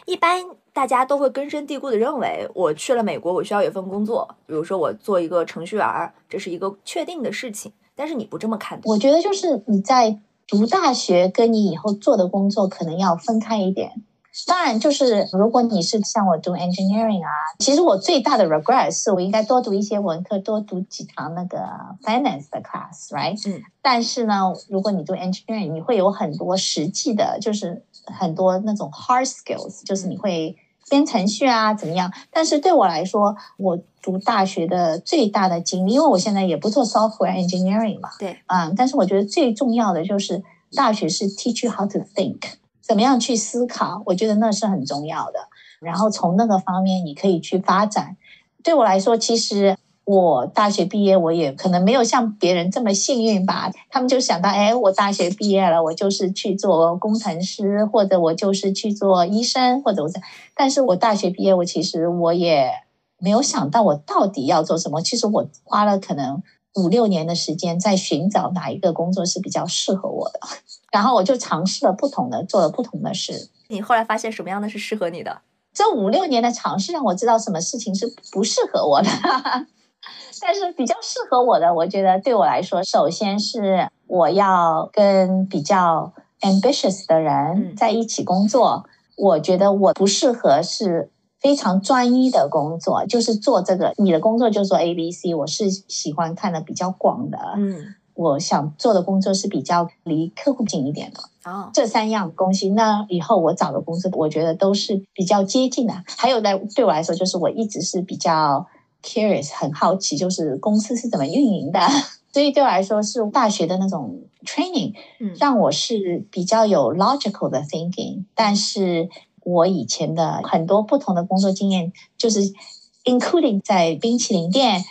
一般大家都会根深蒂固的认为，我去了美国，我需要有一份工作，比如说我做一个程序员，这是一个确定的事情。但是你不这么看我觉得就是你在读大学跟你以后做的工作可能要分开一点。当然，就是如果你是像我读 engineering 啊，其实我最大的 regret 是我应该多读一些文科，多读几堂那个 finance 的 class，right？嗯。但是呢，如果你读 engineering，你会有很多实际的，就是很多那种 hard skills，就是你会编程序啊，怎么样？但是对我来说，我读大学的最大的经历，因为我现在也不做 software engineering 嘛，对，啊，但是我觉得最重要的就是大学是 teach you how to think。怎么样去思考？我觉得那是很重要的。然后从那个方面，你可以去发展。对我来说，其实我大学毕业，我也可能没有像别人这么幸运吧。他们就想到，哎，我大学毕业了，我就是去做工程师，或者我就是去做医生，或者我……但是我大学毕业，我其实我也没有想到我到底要做什么。其实我花了可能五六年的时间在寻找哪一个工作是比较适合我的。然后我就尝试了不同的，做了不同的事。你后来发现什么样的是适合你的？这五六年的尝试让我知道什么事情是不适合我的。但是比较适合我的，我觉得对我来说，首先是我要跟比较 ambitious 的人在一起工作。我觉得我不适合是非常专一的工作，就是做这个。你的工作就做 A、B、C，我是喜欢看的比较广的。嗯。我想做的工作是比较离客户近一点的哦，这三样东西，那以后我找的工作，我觉得都是比较接近的。还有呢，对我来说，就是我一直是比较 curious，很好奇，就是公司是怎么运营的。所以对我来说，是大学的那种 training，让我是比较有 logical 的 thinking。但是我以前的很多不同的工作经验，就是 including 在冰淇淋店。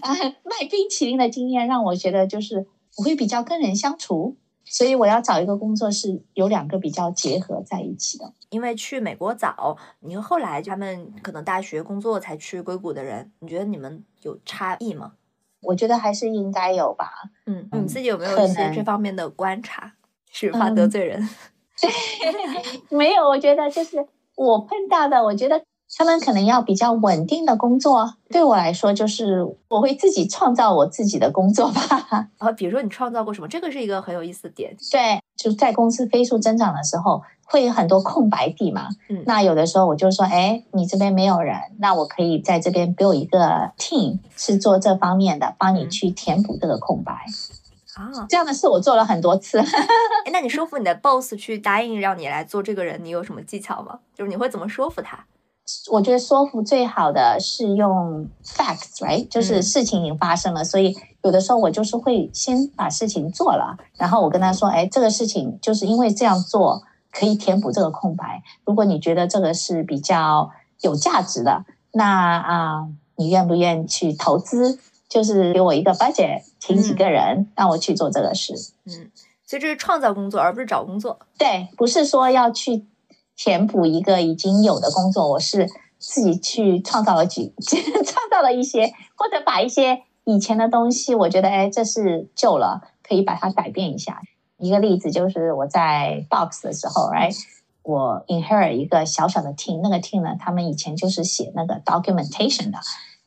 啊，卖冰淇淋的经验让我觉得就是我会比较跟人相处，所以我要找一个工作是有两个比较结合在一起的。因为去美国早，你后来他们可能大学工作才去硅谷的人，你觉得你们有差异吗？我觉得还是应该有吧。嗯，你自己有没有一些这方面的观察？是怕得罪人？没有，我觉得就是我碰到的，我觉得。他们可能要比较稳定的工作，对我来说就是我会自己创造我自己的工作吧。啊，比如说你创造过什么？这个是一个很有意思的点。对，就在公司飞速增长的时候，会有很多空白地嘛。嗯，那有的时候我就说，哎，你这边没有人，那我可以在这边 build 一个 team 是做这方面的，帮你去填补这个空白。啊，这样的事我做了很多次。那你说服你的 boss 去答应让你来做这个人，你有什么技巧吗？就是你会怎么说服他？我觉得说服最好的是用 facts，right？就是事情已经发生了，所以有的时候我就是会先把事情做了，然后我跟他说：“哎，这个事情就是因为这样做可以填补这个空白。如果你觉得这个是比较有价值的，那啊，你愿不愿意去投资？就是给我一个 budget，请几个人让我去做这个事。嗯，所以这是创造工作，而不是找工作。对，不是说要去。填补一个已经有的工作，我是自己去创造了几 创造了一些，或者把一些以前的东西，我觉得哎，这是旧了，可以把它改变一下。一个例子就是我在 Box 的时候哎我 inherit 一个小小的 team，那个 team 呢，他们以前就是写那个 documentation 的。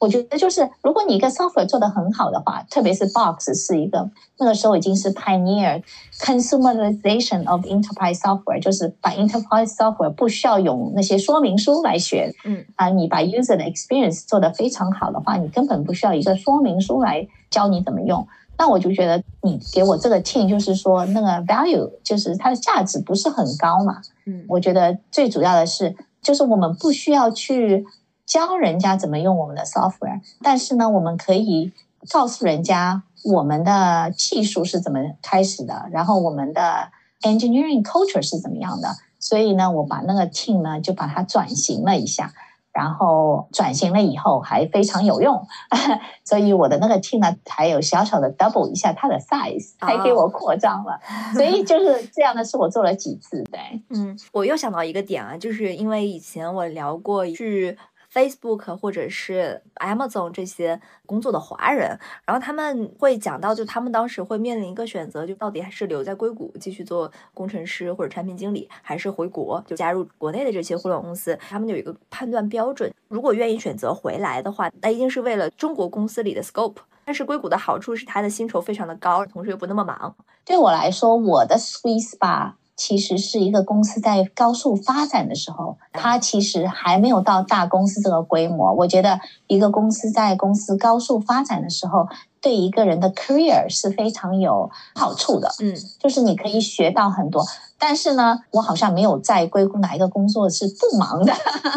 我觉得就是，如果你一个 software 做得很好的话，特别是 Box 是一个那个时候已经是 pioneer consumerization of enterprise software，就是把 enterprise software 不需要用那些说明书来学，嗯啊，你把 user 的 experience 做得非常好的话，你根本不需要一个说明书来教你怎么用。那我就觉得你给我这个 team，就是说那个 value 就是它的价值不是很高嘛，嗯，我觉得最主要的是，就是我们不需要去。教人家怎么用我们的 software，但是呢，我们可以告诉人家我们的技术是怎么开始的，然后我们的 engineering culture 是怎么样的。所以呢，我把那个 team 呢就把它转型了一下。然后转型了以后还非常有用，所以我的那个 team 呢还有小小的 double 一下它的 size，还给我扩张了。所以就是这样的事，我做了几次。对，嗯，我又想到一个点啊，就是因为以前我聊过是。Facebook 或者是 Amazon 这些工作的华人，然后他们会讲到，就他们当时会面临一个选择，就到底还是留在硅谷继续做工程师或者产品经理，还是回国就加入国内的这些互联网公司。他们有一个判断标准，如果愿意选择回来的话，那一定是为了中国公司里的 scope。但是硅谷的好处是它的薪酬非常的高，同时又不那么忙。对我来说，我的 sweet spot。其实是一个公司在高速发展的时候，它其实还没有到大公司这个规模。我觉得一个公司在公司高速发展的时候，对一个人的 career 是非常有好处的。嗯，就是你可以学到很多。但是呢，我好像没有在硅谷哪一个工作是不忙的，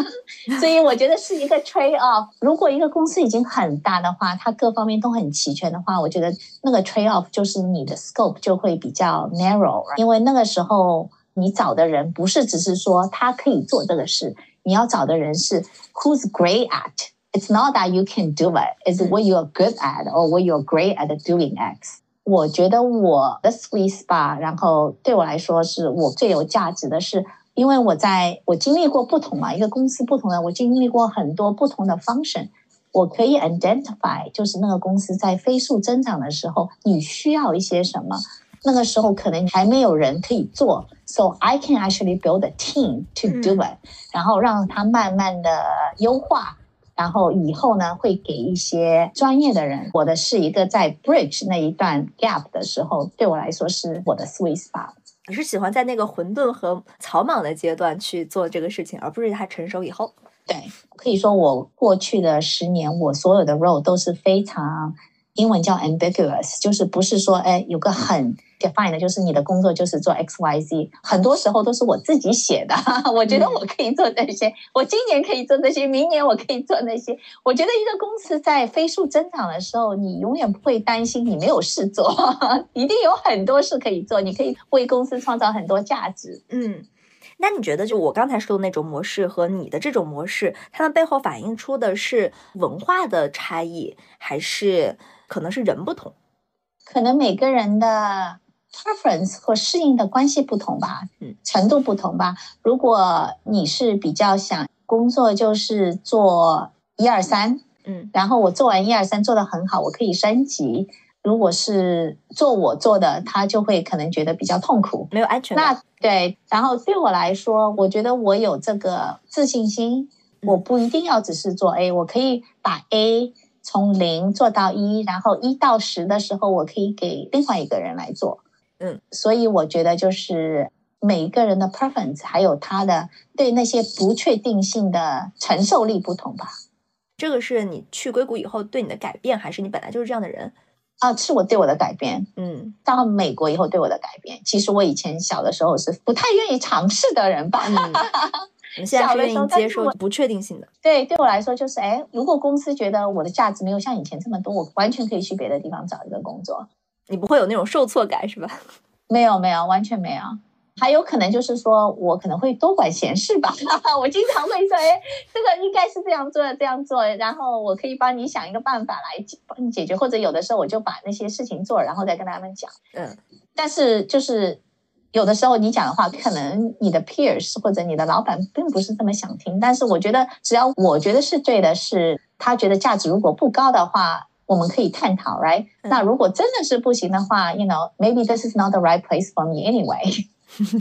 所以我觉得是一个 trade off。如果一个公司已经很大的话，它各方面都很齐全的话，我觉得那个 trade off 就是你的 scope 就会比较 narrow。因为那个时候你找的人不是只是说他可以做这个事，你要找的人是 who's great at。It's not that you can do it; it's what you are good at or what you are great at doing X. 我觉得我的 sweet spot，然后对我来说是我最有价值的是，因为我在我经历过不同嘛，一个公司不同的，我经历过很多不同的 function，我可以 identify，就是那个公司在飞速增长的时候，你需要一些什么，那个时候可能还没有人可以做，so I can actually build a team to do it，然后让它慢慢的优化。 然后以后呢，会给一些专业的人。我的是一个在 bridge 那一段 gap 的时候，对我来说是我的 sweet spot。你是喜欢在那个混沌和草莽的阶段去做这个事情，而不是它成熟以后。对，可以说我过去的十年，我所有的 role 都是非常。英文叫 ambiguous，就是不是说哎有个很 defined 的，就是你的工作就是做 X Y Z，很多时候都是我自己写的。我觉得我可以做这些，我今年可以做这些，明年我可以做那些。我觉得一个公司在飞速增长的时候，你永远不会担心你没有事做，一定有很多事可以做，你可以为公司创造很多价值。嗯。那你觉得，就我刚才说的那种模式和你的这种模式，它们背后反映出的是文化的差异，还是可能是人不同？可能每个人的 preference 和适应的关系不同吧，嗯，程度不同吧。如果你是比较想工作就是做一二三，嗯，然后我做完一二三做得很好，我可以升级。如果是做我做的，他就会可能觉得比较痛苦，没有安全感。那对，然后对我来说，我觉得我有这个自信心，我不一定要只是做 A，我可以把 A 从零做到一，然后一到十的时候，我可以给另外一个人来做。嗯，所以我觉得就是每一个人的 preference，还有他的对那些不确定性的承受力不同吧。这个是你去硅谷以后对你的改变，还是你本来就是这样的人？啊，是我对我的改变，嗯，到美国以后对我的改变。其实我以前小的时候是不太愿意尝试的人吧，嗯现在愿意接受不确定性的。对，对我来说就是，哎，如果公司觉得我的价值没有像以前这么多，我完全可以去别的地方找一个工作。你不会有那种受挫感是吧？没有，没有，完全没有。还有可能就是说，我可能会多管闲事吧。我经常会说，哎，这个应该是这样做，这样做，然后我可以帮你想一个办法来帮你解决，或者有的时候我就把那些事情做，然后再跟他们讲。嗯，但是就是有的时候你讲的话，可能你的 peers 或者你的老板并不是这么想听。但是我觉得，只要我觉得是对的，是他觉得价值如果不高的话，我们可以探讨，right？、那如果真的是不行的话，you know，maybe this is not the right place for me anyway。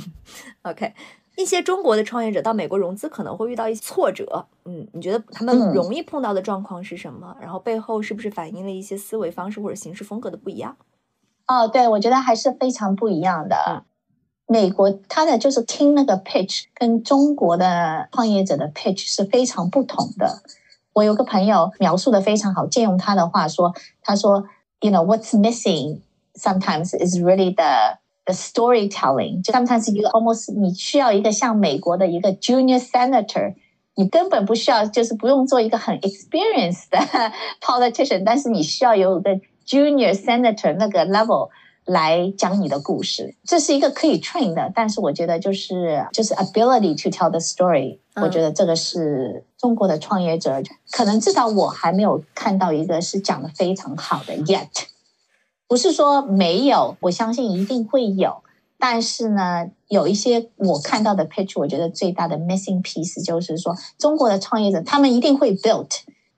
OK，一些中国的创业者到美国融资可能会遇到一些挫折，嗯，你觉得他们嗯容易碰到的状况是什么？然后背后是不是反映了一些思维方式或者行事风格的不一样？哦，对，我觉得还是非常不一样的。嗯美国它的就是听那个 pitch 跟中国的创业者的 pitch 是非常不同的。我有个朋友描述的非常好，借用他的话说，他说，you know what's missing sometimes is really the the storytelling. Sometimes you almost 你需要一个像美国的一个 junior senator。你根本不需要，就是不用做一个很 experienced 的 politician，但是你需要有一个 junior senator 那个 level 来讲你的故事，这是一个可以 train 的，但是我觉得就是就是 ability to tell the story，、嗯。我觉得这个是中国的创业者，可能至少我还没有看到一个是讲的非常好的 yet，不是说没有，我相信一定会有，但是呢，有一些我看到的 pitch，我觉得最大的 missing piece 就是说，中国的创业者他们一定会 build，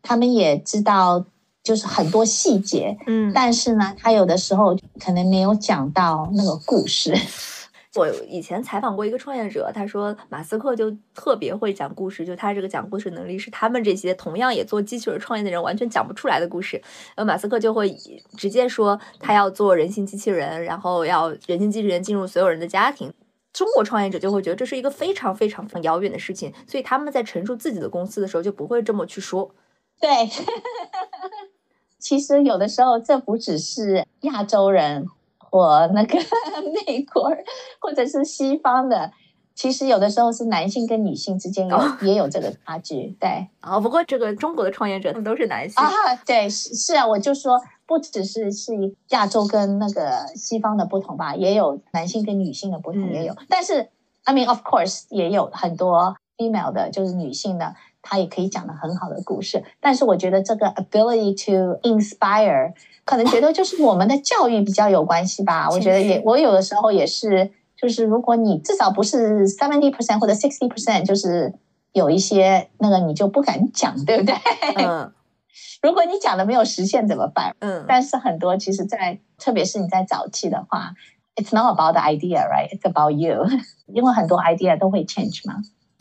他们也知道就是很多细节，嗯但是呢，他有的时候可能没有讲到那个故事。我以前采访过一个创业者，他说马斯克就特别会讲故事，就他这个讲故事能力是他们这些同样也做机器人创业的人完全讲不出来的故事。呃，马斯克就会直接说他要做人形机器人，然后要人形机器人进入所有人的家庭。中国创业者就会觉得这是一个非常非常非常遥远的事情，所以他们在陈述自己的公司的时候就不会这么去说。对，其实有的时候这不只是亚洲人或那个 美国人，或者是西方的，其实有的时候是男性跟女性之间有、哦也有这个差距。对啊，不过这个中国的创业者他们都是男性，啊，对，是是啊，我就说不只是是亚洲跟那个西方的不同吧，也有男性跟女性的不同，嗯也有。但是，I mean of course 也有很多 female 的，就是女性的，她也可以讲的很好的故事。但是我觉得这个 ability to inspire，可能觉得就是我们的教育比较有关系吧。我觉得也，我有的时候也是，就是如果你至少不是 seventy percent 或者 sixty percent，就是有一些那个你就不敢讲，对不对？嗯 如果你讲的没有实现怎么办？嗯，但是很多其实在，特别是你在早期的话，it's not about the idea, right? It's about you，因为很多 idea 都会 change 嘛。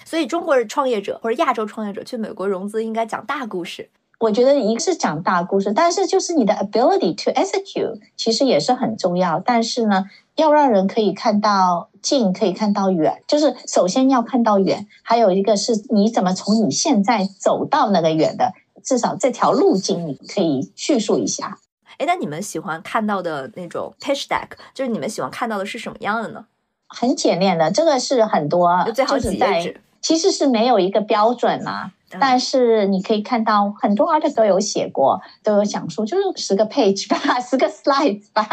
所以中国创业者或者亚洲创业者去美国融资应该讲大故事。我觉得一个是讲大故事，但是就是你的 ability to execute 其实也是很重要。但是呢，要让人可以看到近，可以看到远，就是首先要看到远，还有一个是你怎么从你现在走到那个远的，至少这条路径你可以叙述一下。哎，那你们喜欢看到的那种 pitch deck，就是你们喜欢看到的是什么样的呢？很简练的，这个是很多就最好就是在几页纸。其实是没有一个标准啦、嗯但是你可以看到很多 article 都有写过，都有讲述，就是十个 page 吧，十个 slides 吧。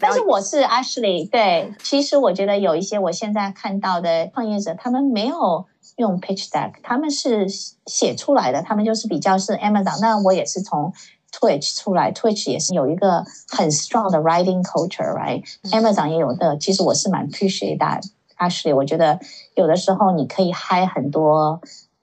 但是我是 Ashley，对，其实我觉得有一些我现在看到的创业者，他们没有用 pitch deck，他们是写出来的，他们就是比较是 Amazon。那我也是从 Twitch 出来，Twitch 也是有一个很 strong 的 writing culture，right？Amazon、也有的，其实我是蛮 appreciate that。Ashley，我觉得有的时候你可以嗨很多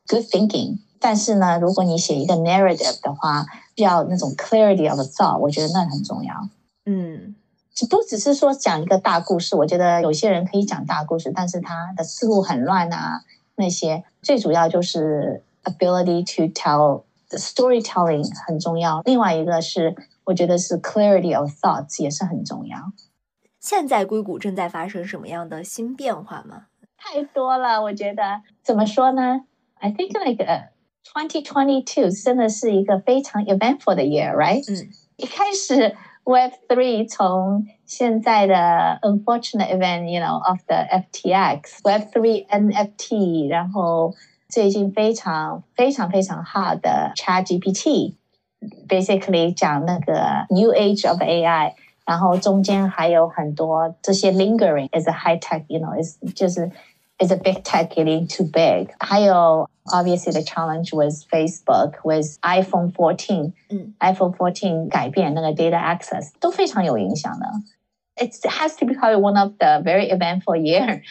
good thinking，但是呢，如果你写一个 narrative 的话，要那种 clarity of thought，我觉得那很重要。嗯，只不只是说讲一个大故事，我觉得有些人可以讲大故事，但是他的思路很乱啊，那些最主要就是 ability to tell the storytelling 很重要。另外一个是，我觉得是 clarity of thoughts 也是很重要。现在硅谷正在发生什么样的新变化吗？太多了，我觉得怎么说呢？I think like uh, 2022真的是一个非常 eventful 的 year，right？嗯一开始 Web Three 从现在的 unfortunate event，you know of the FTX Web Three NFT，然后最近非常非常非常 hot 的 Chat GPT，basically 讲那个 New Age of AI， 然后中间还有很多这些 lingering is a high tech，you know，is 就是 is a big tech getting too big，还有 obviously the challenge was Facebook with iPhone 14。嗯 iPhone 14改变那个 data access 都非常有影响的。 it has to be probably one of the very eventful year，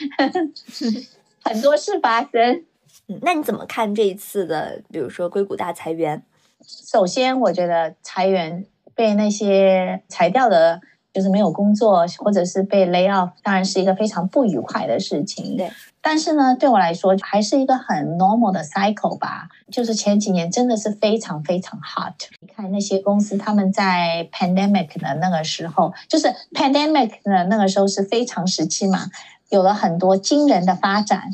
很多事发生。嗯，那你怎么看这一次的，比如说硅谷大裁员？首先，我觉得裁员 被那些裁掉的，就是没有工作或者是被 lay off，当然是一个非常不愉快的事情。对。但是呢，对我来说还是一个很 normal 的 cycle 吧。就是前几年真的是非常非常 hot。你看那些公司，他们在 pandemic 的那个时候，就是 pandemic 的那个时候是非常时期嘛，有了很多惊人的发展。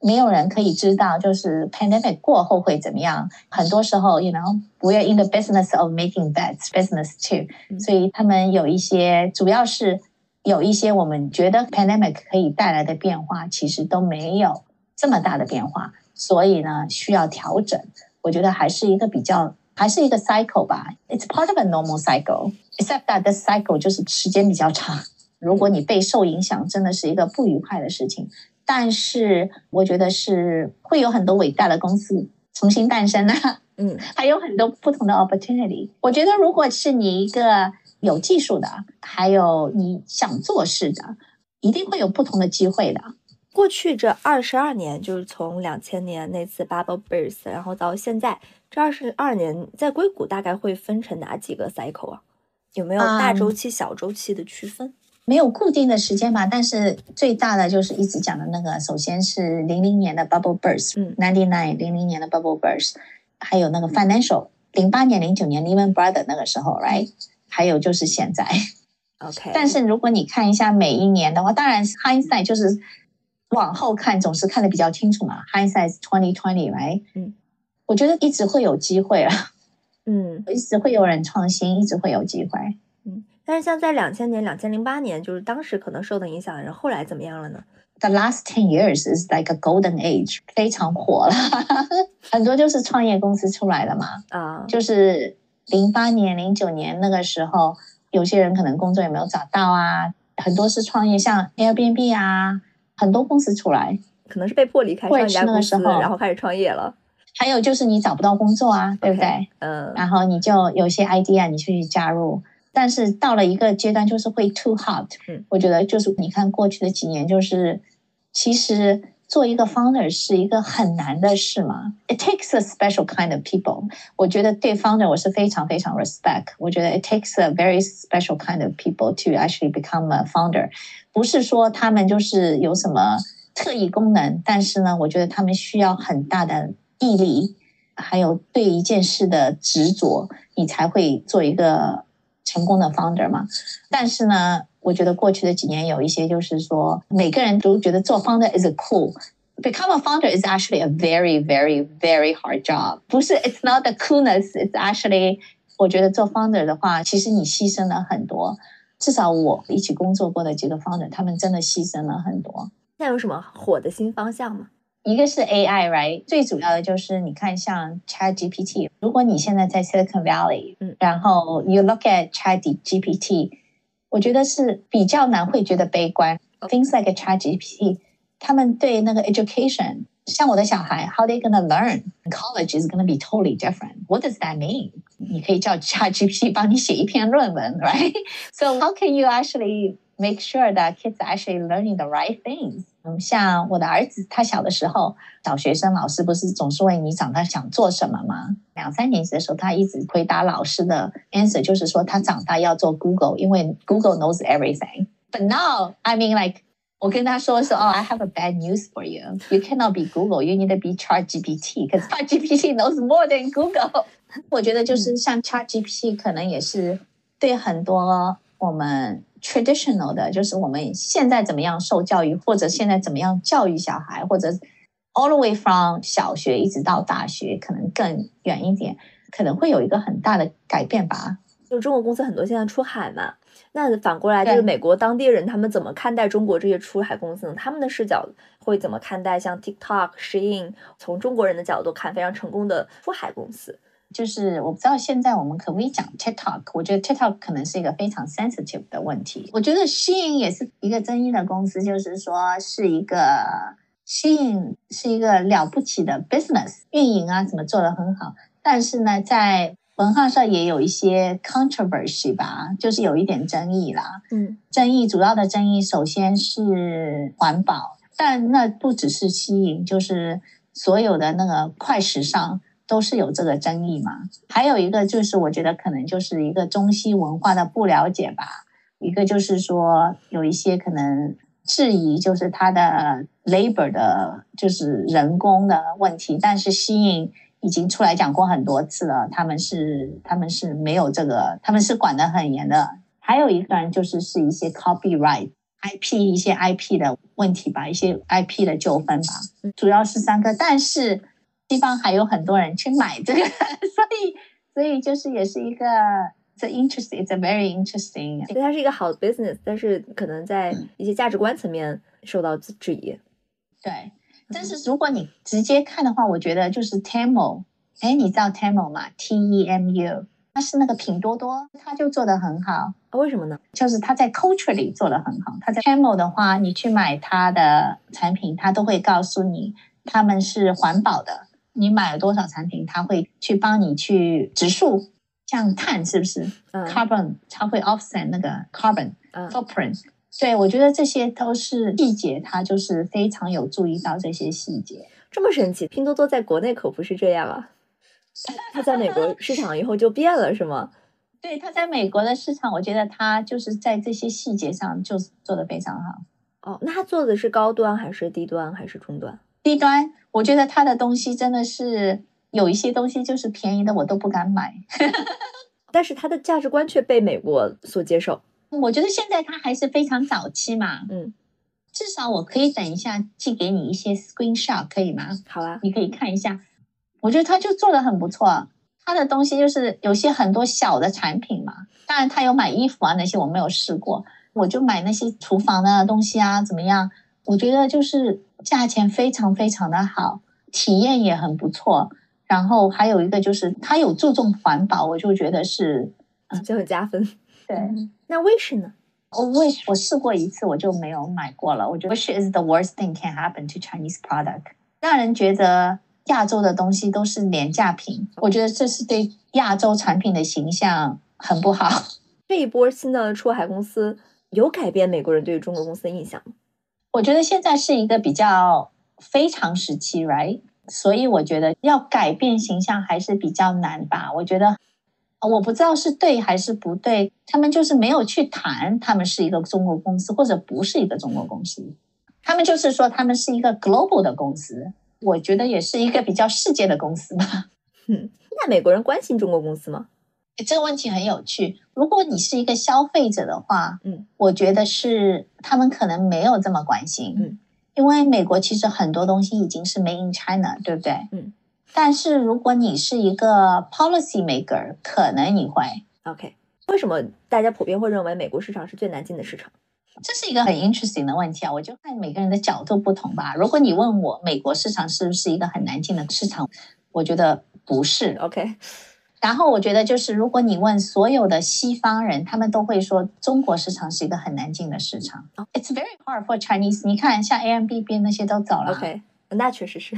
没有人可以知道，就是 pandemic 过后会怎么样。很多时候，you know，we are in the business of making bets，business too。所以他们有一些，主要是。有一些我们觉得 pandemic 可以带来的变化，其实都没有这么大的变化，所以呢需要调整。我觉得还是一个比较，还是一个 cycle 吧。It's part of a normal cycle, except that the cycle 就是时间比较长。如果你被受影响，真的是一个不愉快的事情。但是我觉得是会有很多伟大的公司重新诞生啊，嗯，还有很多不同的 opportunity。我觉得如果是你一个。有技术的，还有你想做事的，一定会有不同的机会的。过去这二十二年，就是从两千年那次 bubble burst，然后到现在这二十二年，在硅谷大概会分成哪几个 cycle 啊？有没有大周期、小周期的区分？没有固定的时间吧，但是最大的就是一直讲的那个，首先是零零年的 bubble burst，嗯，ninety nine 零零年的 bubble burst，还有那个 financial 零八年、零九年 Lehman Brothers 那个时候，right？还有就是现在，OK。但是如果你看一下每一年的话，当然 hindsight 就是往后看总是看的比较清楚嘛。hindsight twenty twenty，right？嗯，我觉得一直会有机会啊，嗯，一直会有人创新，一直会有机会。嗯，但是像在两千年、两千零八年，就是当时可能受的影响的人，后来怎么样了呢？The last ten years is like a golden age，非常火了，很多就是创业公司出来的嘛，啊，就是。零八年、零九年那个时候，有些人可能工作也没有找到啊，很多是创业，像 Airbnb 啊，很多公司出来，可能是被迫离开上一家公司，然后开始创业了。还有就是你找不到工作啊，对不对？嗯。然后你就有些 idea，你去加入，但是到了一个阶段，就是会 too hot。嗯。我觉得就是你看过去的几年，就是其实。做一个 founder 是一个很难的事嘛？It takes a special kind of people。我觉得对 founder 我是非常非常 respect。我觉得 it takes a very special kind of people to actually become a founder。不是说他们就是有什么特异功能，但是呢，我觉得他们需要很大的毅力，还有对一件事的执着，你才会做一个成功的 founder 嘛。但是呢。我觉得过去的几年有一些，就是说每个人都觉得做 founder is a cool。Become a founder is actually a very, very, very hard job。不是，it's not the coolness. It's actually，我觉得做 founder 的话，其实你牺牲了很多。至少我一起工作过的几个 founder，他们真的牺牲了很多。那有什么火的新方向吗？一个是 AI，right？最主要的就是你看像 Chat GPT。如果你现在在 Silicon Valley，嗯，然后 you look at Chat GPT。我觉得是比较难，会觉得悲观。Things like a ChatGPT，他们对那个 education，像我的小孩，how they gonna learn college is gonna be totally different. What does that mean？你可以叫 ChatGPT 帮你写一篇论文，right？So how can you actually make sure that kids are actually learning the right things？ 嗯，像我的儿子，他小的时候，小学生老师不是总是问你长大想做什么吗？两三年级的时候，他一直回答老师的 answer 就是说他长大要做 Google，因为 Google knows everything。But now I mean like 我跟他说说哦，I have a bad news for you. You cannot be Google. You need to be ChatGPT because ChatGPT knows more than Google. 我觉得就是像 ChatGPT 可能也是对很多我们。Traditional 的，就是我们现在怎么样受教育，或者现在怎么样教育小孩，或者 all the way from 小学一直到大学，可能更远一点，可能会有一个很大的改变吧。就中国公司很多现在出海嘛，那反过来就是美国当地人他们怎么看待中国这些出海公司呢？他们的视角会怎么看待像 TikTok、Shein 从中国人的角度看非常成功的出海公司？就是我不知道现在我们可不可以讲 TikTok？我觉得 TikTok 可能是一个非常 sensitive 的问题。我觉得 Shein 也是一个争议的公司，就是说是一个 Shein 是一个了不起的 business 运营啊，怎么做的很好。但是呢，在文化上也有一些 controversy 吧，就是有一点争议啦。嗯，争议主要的争议首先是环保，但那不只是吸引，就是所有的那个快时尚都是有这个争议嘛。还有一个就是我觉得可能就是一个中西文化的不了解吧。一个就是说有一些可能质疑，就是它的 labor 的，就是人工的问题，但是吸引已经出来讲过很多次了，他们是他们是没有这个，他们是管得很严的。还有一个人就是是一些 copyright IP 一些 IP 的问题吧，一些 IP 的纠纷吧，主要是三个。但是西方还有很多人去买这个，所以所以就是也是一个。It's interesting. It's a very interesting. 所以它是一个好的 business，但是可能在一些价值观层面受到质疑。对，但是如果你直接看的话，我觉得就是 Temu。哎，你知道 Temu 吗？T E M U，它是那个拼多多，它就做得很好。为什么呢？就是它在 culture 里做得很好。它在 Temu 的话，你去买它的产品，它都会告诉你他们是环保的。你买了多少产品，它会去帮你去植树。像碳是不是？carbon 它会 offset 那个 carbon footprint。对，我觉得这些都是细节，它就是非常有注意到这些细节。这么神奇，拼多多在国内可不是这样啊！它在美国市场以后就变了，是吗？对，它在美国的市场，我觉得它就是在这些细节上就做的非常好。哦，那它做的是高端还是低端还是中端？低端，我觉得他的东西真的是。有一些东西就是便宜的，我都不敢买，但是他的价值观却被美国所接受。我觉得现在他还是非常早期嘛，嗯，至少我可以等一下寄给你一些 screenshot，可以吗？好啊，你可以看一下。我觉得他就做的很不错，他的东西就是有些很多小的产品嘛，当然他有买衣服啊那些我没有试过，我就买那些厨房的东西啊，怎么样？我觉得就是价钱非常非常的好，体验也很不错。然后还有一个就是，它有注重环保，我就觉得是，就很加分。对，那 Wish 呢？我 Wish 我试过一次，我就没有买过了。我觉得 Wish is the worst thing can happen to Chinese product，让人觉得亚洲的东西都是廉价品。我觉得这是对亚洲产品的形象很不好。这一波新的出海公司有改变美国人对于中国公司的印象吗？我觉得现在是一个比较非常时期，right？所以我觉得要改变形象还是比较难吧。我觉得我不知道是对还是不对，他们就是没有去谈他们是一个中国公司或者不是一个中国公司，他们就是说他们是一个 global 的公司。我觉得也是一个比较世界的公司吧。嗯，那美国人关心中国公司吗？这个问题很有趣。如果你是一个消费者的话，嗯，我觉得是他们可能没有这么关心。嗯。因为美国其实很多东西已经是 made in China，对不对？嗯。但是如果你是一个 policy maker，可能你会 OK。为什么大家普遍会认为美国市场是最难进的市场？这是一个很 interesting 的问题啊！我就看每个人的角度不同吧。如果你问我美国市场是不是一个很难进的市场，我觉得不是。OK。然后我觉得，就是如果你问所有的西方人，他们都会说中国市场是一个很难进的市场。It's very hard for Chinese。你看，像 A M B B 那些都走了。OK，那确实是。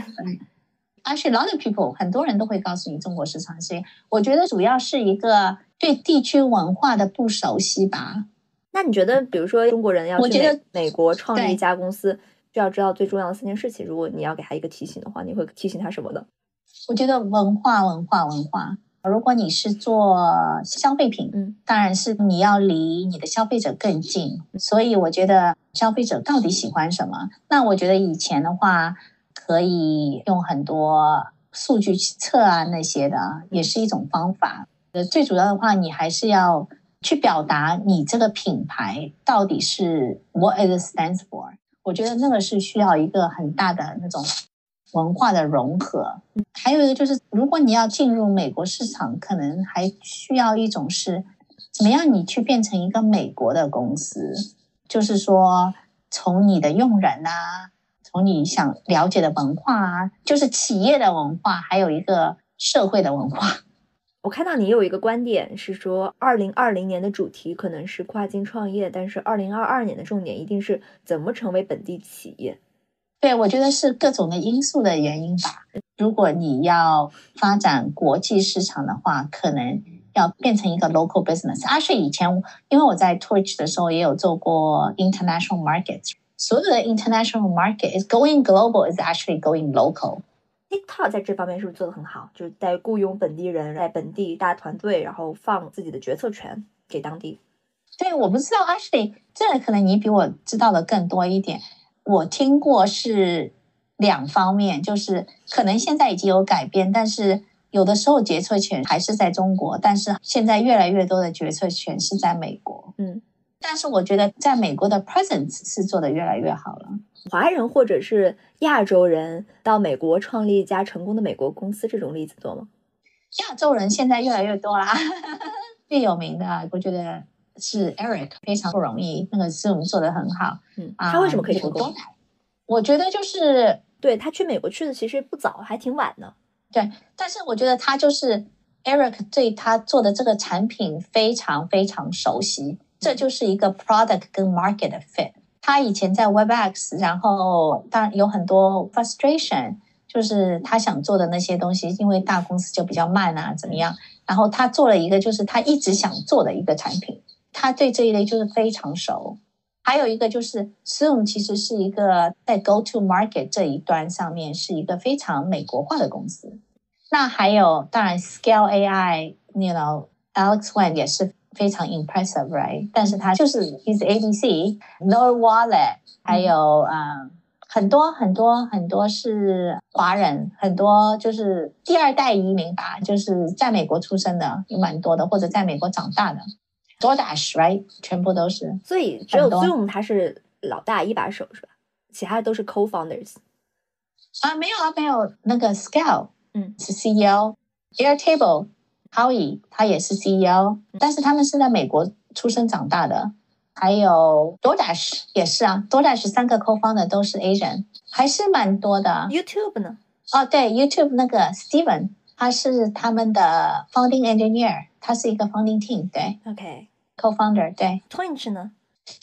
Actually, a lot of people，很多人都会告诉你中国市场是。我觉得主要是一个对地区文化的不熟悉吧。那你觉得，比如说中国人要去美国创立一家公司，就要知道最重要的三件事情。如果你要给他一个提醒的话，你会提醒他什么的？我觉得文化，文化，文化。如果你是做消费品，嗯，当然是你要离你的消费者更近。所以我觉得消费者到底喜欢什么？那我觉得以前的话可以用很多数据去测啊那些的，也是一种方法。呃，最主要的话，你还是要去表达你这个品牌到底是 what it stands for。我觉得那个是需要一个很大的那种。文化的融合，还有一个就是，如果你要进入美国市场，可能还需要一种是，怎么样你去变成一个美国的公司，就是说，从你的用人啊，从你想了解的文化啊，就是企业的文化，还有一个社会的文化。我看到你有一个观点是说，二零二零年的主题可能是跨境创业，但是二零二二年的重点一定是怎么成为本地企业。对，我觉得是各种的因素的原因吧。如果你要发展国际市场的话，可能要变成一个 local business。而且以前，因为我在 Twitch 的时候也有做过 international markets，所有的 international market is going global is actually going local。TikTok 在这方面是不是做的很好？就是在雇佣本地人，在本地大团队，然后放自己的决策权给当地。对，我不知道 Ashley，这可能你比我知道的更多一点。我听过是两方面，就是可能现在已经有改变，但是有的时候决策权还是在中国，但是现在越来越多的决策权是在美国。嗯，但是我觉得在美国的 presence 是做的越来越好了。华人或者是亚洲人到美国创立一家成功的美国公司，这种例子多吗？亚洲人现在越来越多啦，最有名的我觉得。是 Eric 非常不容易，那个是我们做的很好。嗯，他为什么可以成功？我觉得就是对他去美国去的其实不早，还挺晚的。对，但是我觉得他就是 Eric 对他做的这个产品非常非常熟悉，这就是一个 product 跟 market 的 fit。他以前在 Webex，然后当然有很多 frustration，就是他想做的那些东西，因为大公司就比较慢啊，怎么样？然后他做了一个就是他一直想做的一个产品。他对这一类就是非常熟，还有一个就是 Zoom 其实是一个在 Go to Market 这一端上面是一个非常美国化的公司。那还有当然 Scale AI，you know Alex Wan 也是非常 impressive，right？但是他就是 is ABC，No Wallet，还有嗯很多很多很多是华人，很多就是第二代移民吧，就是在美国出生的有蛮多的，或者在美国长大的。DoorDash right，全部都是，所以只有 Zoom 它是老大一把手是吧？其他的都是 co-founders 啊，没有啊，没有那个 Scale，嗯，是 CEO，Airtable Howie 他也是 CEO，但是他们是在美国出生长大的，还有 DoorDash 也是啊，DoorDash 三个 co-founder 都是 Asian，还是蛮多的。YouTube 呢？哦，对，YouTube 那个 Steven 他是他们的 founding engineer，他是一个 founding team，对，OK。Co-founder 对，Twitch 呢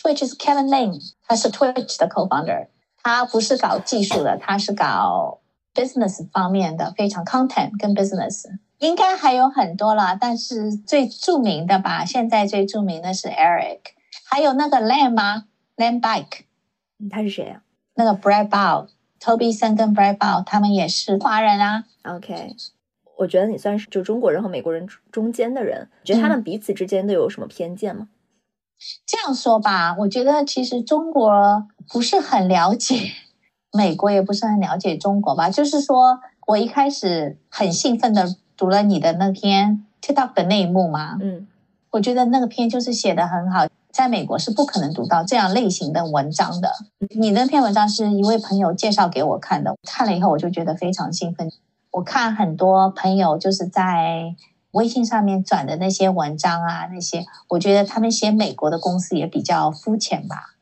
？Twitch 是 Kevin Lin，他是 Twitch 的 Co-founder，他不是搞技术的，他是搞 business 方面的，非常 content 跟 business，应该还有很多啦，但是最著名的吧，现在最著名的是 Eric，还有那个 Lam 吗？Lam Bike，他是谁啊？那个 Brad Bao，Toby Sun 跟 Brad Bao，他们也是华人啊。OK。我觉得你算是就中国人和美国人中间的人，觉得他们彼此之间都有什么偏见吗？这样说吧，我觉得其实中国不是很了解美国，也不是很了解中国吧。就是说我一开始很兴奋的读了你的那篇 TikTok 的内幕嘛，嗯，我觉得那个篇就是写的很好，在美国是不可能读到这样类型的文章的。你那篇文章是一位朋友介绍给我看的，看了以后我就觉得非常兴奋。我看很多朋友就是在微信上面转的那些文章啊，那些我觉得他们写美国的公司也比较肤浅吧。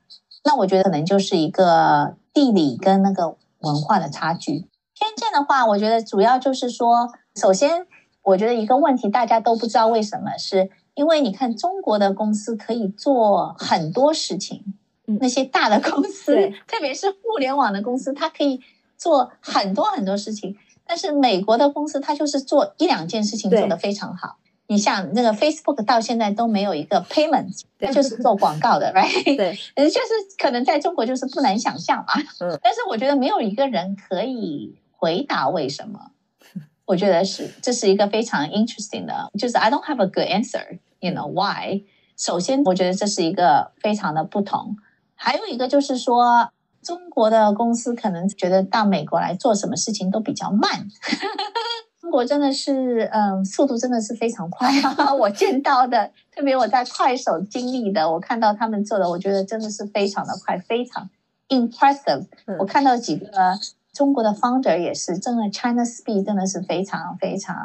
那我觉得可能就是一个地理跟那个文化的差距。偏见的话，我觉得主要就是说，首先我觉得一个问题大家都不知道为什么，是因为你看中国的公司可以做很多事情，那些大的公司，特别是互联网的公司，它可以做很多很多事情。但是美国的公司，它就是做一两件事情做得非常好。你像那个 Facebook 到现在都没有一个 payment，它就是做广告的，right？对，就是可能在中国就是不难想象嘛。嗯。但是我觉得没有一个人可以回答为什么。我觉得是这是一个非常 interesting 的，就是 I don't have a good answer，you know why？首先，我觉得这是一个非常的不同。还有一个就是说。中国的公司可能觉得到美国来做什么事情都比较慢，中国真的是，嗯，速度真的是非常快啊！我见到的，特别我在快手经历的，我看到他们做的，我觉得真的是非常的快，非常 impressive。我看到几个中国的 founder 也是，真的 China Speed 真的是非常非常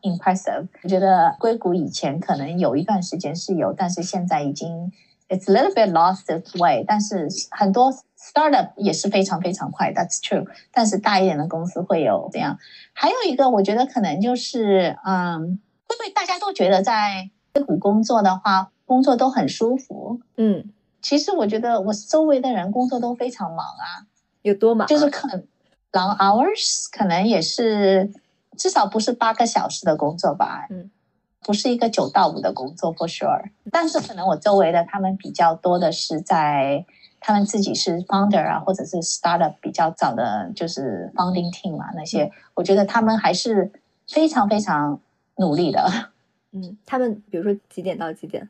impressive。我觉得硅谷以前可能有一段时间是有，但是现在已经。It's a little bit lost its way，但是很多 startup 也是非常非常快，That's true。但是大一点的公司会有这样。还有一个，我觉得可能就是，嗯，会不会大家都觉得在硅谷工作的话，工作都很舒服？嗯，其实我觉得我周围的人工作都非常忙啊。有多忙？就是可能 long hours，可能也是至少不是八个小时的工作吧。嗯，不是一个九到五的工作，for sure。但是可能我周围的他们比较多的是在他们自己是 founder 啊，或者是 startup 比较早的，就是 founding team 嘛，那些我觉得他们还是非常非常努力的。嗯，他们比如说几点到几点？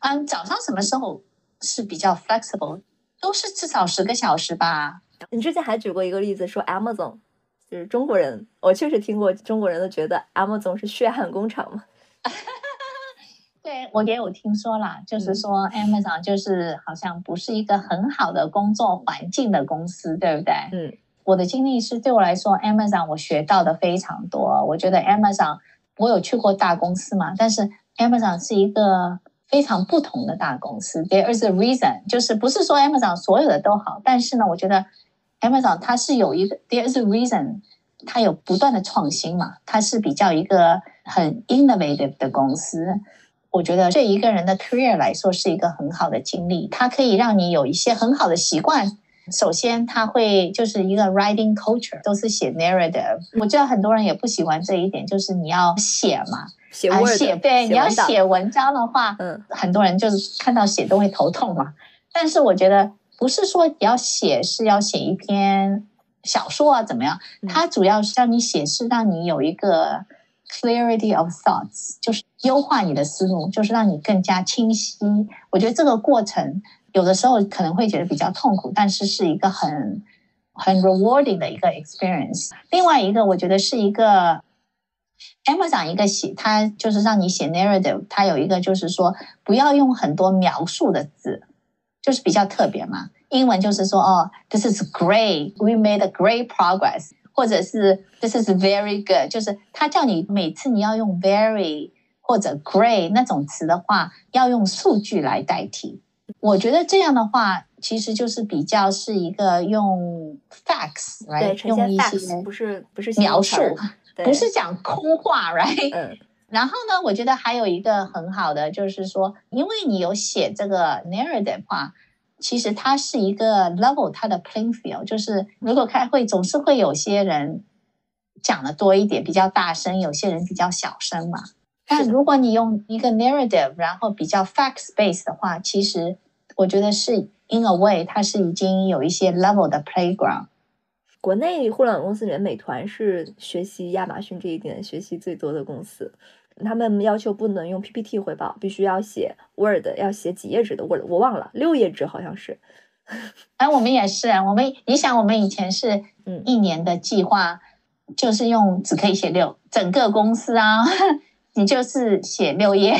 嗯，早上什么时候是比较 flexible？都是至少十个小时吧。你之前还举过一个例子，说 Amazon 就是中国人，我确实听过中国人都觉得 Amazon 是血汗工厂嘛。对我也有听说啦，就是说 Amazon 就是好像不是一个很好的工作环境的公司，对不对？嗯，我的经历是对我来说，Amazon 我学到的非常多。我觉得 Amazon 我有去过大公司嘛，但是 Amazon 是一个。非常不同的大公司，There is a reason，就是不是说 Amazon 所有的都好，但是呢，我觉得 Amazon 它是有一个 There is a reason，它有不断的创新嘛，它是比较一个很 innovative 的公司。我觉得对一个人的 career 来说是一个很好的经历，它可以让你有一些很好的习惯。首先，它会就是一个 writing culture，都是写 narrative。我知道很多人也不喜欢这一点，就是你要写嘛。写写对，你要写文章的话，嗯，很多人就是看到写都会头痛嘛。但是我觉得不是说你要写是要写一篇小说啊怎么样？它主要是让你写是让你有一个 clarity of thoughts，就是优化你的思路，就是让你更加清晰。我觉得这个过程有的时候可能会觉得比较痛苦，但是是一个很很 rewarding 的一个 experience。另外一个我觉得是一个。Amazon 一个写，它就是让你写 narrative，它有一个就是说不要用很多描述的字，就是比较特别嘛。英文就是说哦，this is great，we made a great progress，或者是 this is very good，就是他叫你每次你要用 very 或者 great 那种词的话，要用数据来代替。我觉得这样的话，其实就是比较是一个用 facts 来用一些不是不是描述。不是讲空话，right？嗯。然后呢，我觉得还有一个很好的，就是说，因为你有写这个 narrative 话，其实它是一个 level，它的 playing field，就是如果开会，总是会有些人讲的多一点，比较大声，有些人比较小声嘛。但如果你用一个 narrative，然后比较 facts base 的话，其实我觉得是 in a way，它是已经有一些 level 的 playground。国内互联网公司里面，美团是学习亚马逊这一点学习最多的公司。他们要求不能用 PPT 汇报，必须要写 Word，要写几页纸的 Word，我忘了六页纸好像是。哎，我们也是，我们你想，我们以前是 一年的计划，就是用只可以写六，整个公司啊。你就是写六页，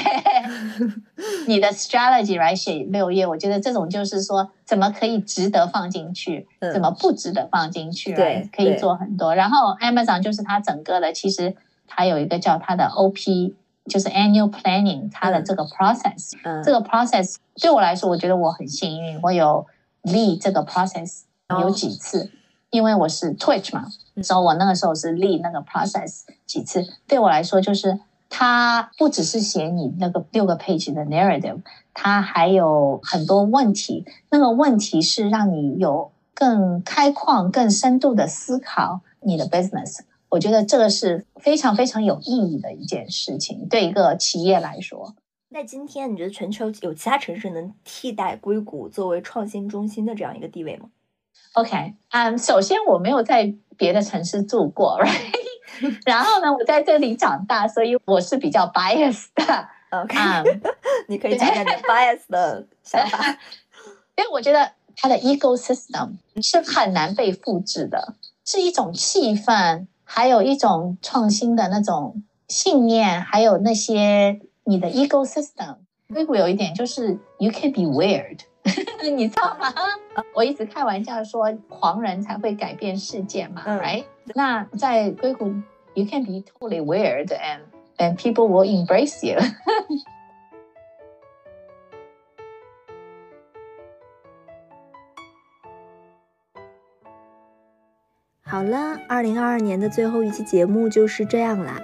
你的 strategy 来写六页，我觉得这种就是说，怎么可以值得放进去，怎么不值得放进去，对，可以做很多。然后 Amazon 就是它整个的，其实它有一个叫它的 OP，就是 Annual Planning，它的这个 process，这个 process 对我来说，我觉得我很幸运，我有 lead 这个 process 有几次，因为我是 Twitch 嘛，所以我那个时候是 lead 那个 process 几次，对我来说就是。它不只是写你那个六个 page 的 narrative，它还有很多问题。那个问题是让你有更开旷、更深度的思考你的 business。我觉得这个是非常非常有意义的一件事情，对一个企业来说。那今天你觉得全球有其他城市能替代硅谷作为创新中心的这样一个地位吗？OK，嗯，首先我没有在别的城市住过，right？然后呢，我在这里长大，所以我是比较 bias 的。OK，你可以讲讲你 bias 的想法。因为我觉得它的 ecosystem 是很难被复制的，是一种气氛，还有一种创新的那种信念，还有那些你的 ecosystem。硅谷有一点就是 you can be weird，你知道吗？我一直开玩笑说，狂人才会改变世界嘛，right？那在硅谷，you can be totally weird and and people will embrace you。好了，二零二二年的最后一期节目就是这样啦。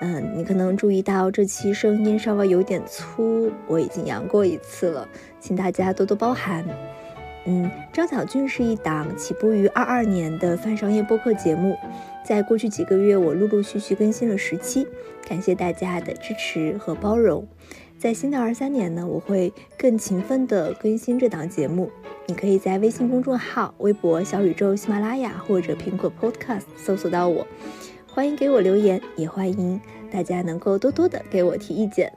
嗯，你可能注意到这期声音稍微有点粗，我已经阳过一次了，请大家多多包涵。嗯，张小俊是一档起步于二二年的泛商业播客节目，在过去几个月，我陆陆续续更新了十期，感谢大家的支持和包容。在新的二三年呢，我会更勤奋地更新这档节目。你可以在微信公众号、微博、小宇宙、喜马拉雅或者苹果 Podcast 搜索到我，欢迎给我留言，也欢迎大家能够多多的给我提意见。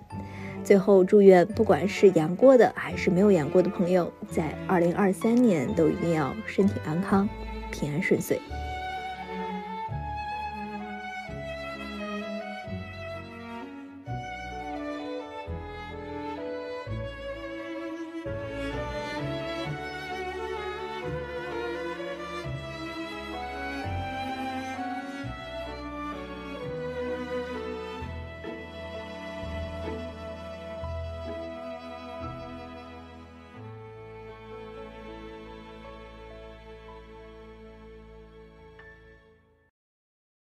最后，祝愿不管是阳过的还是没有阳过的朋友，在二零二三年都一定要身体安康、平安顺遂。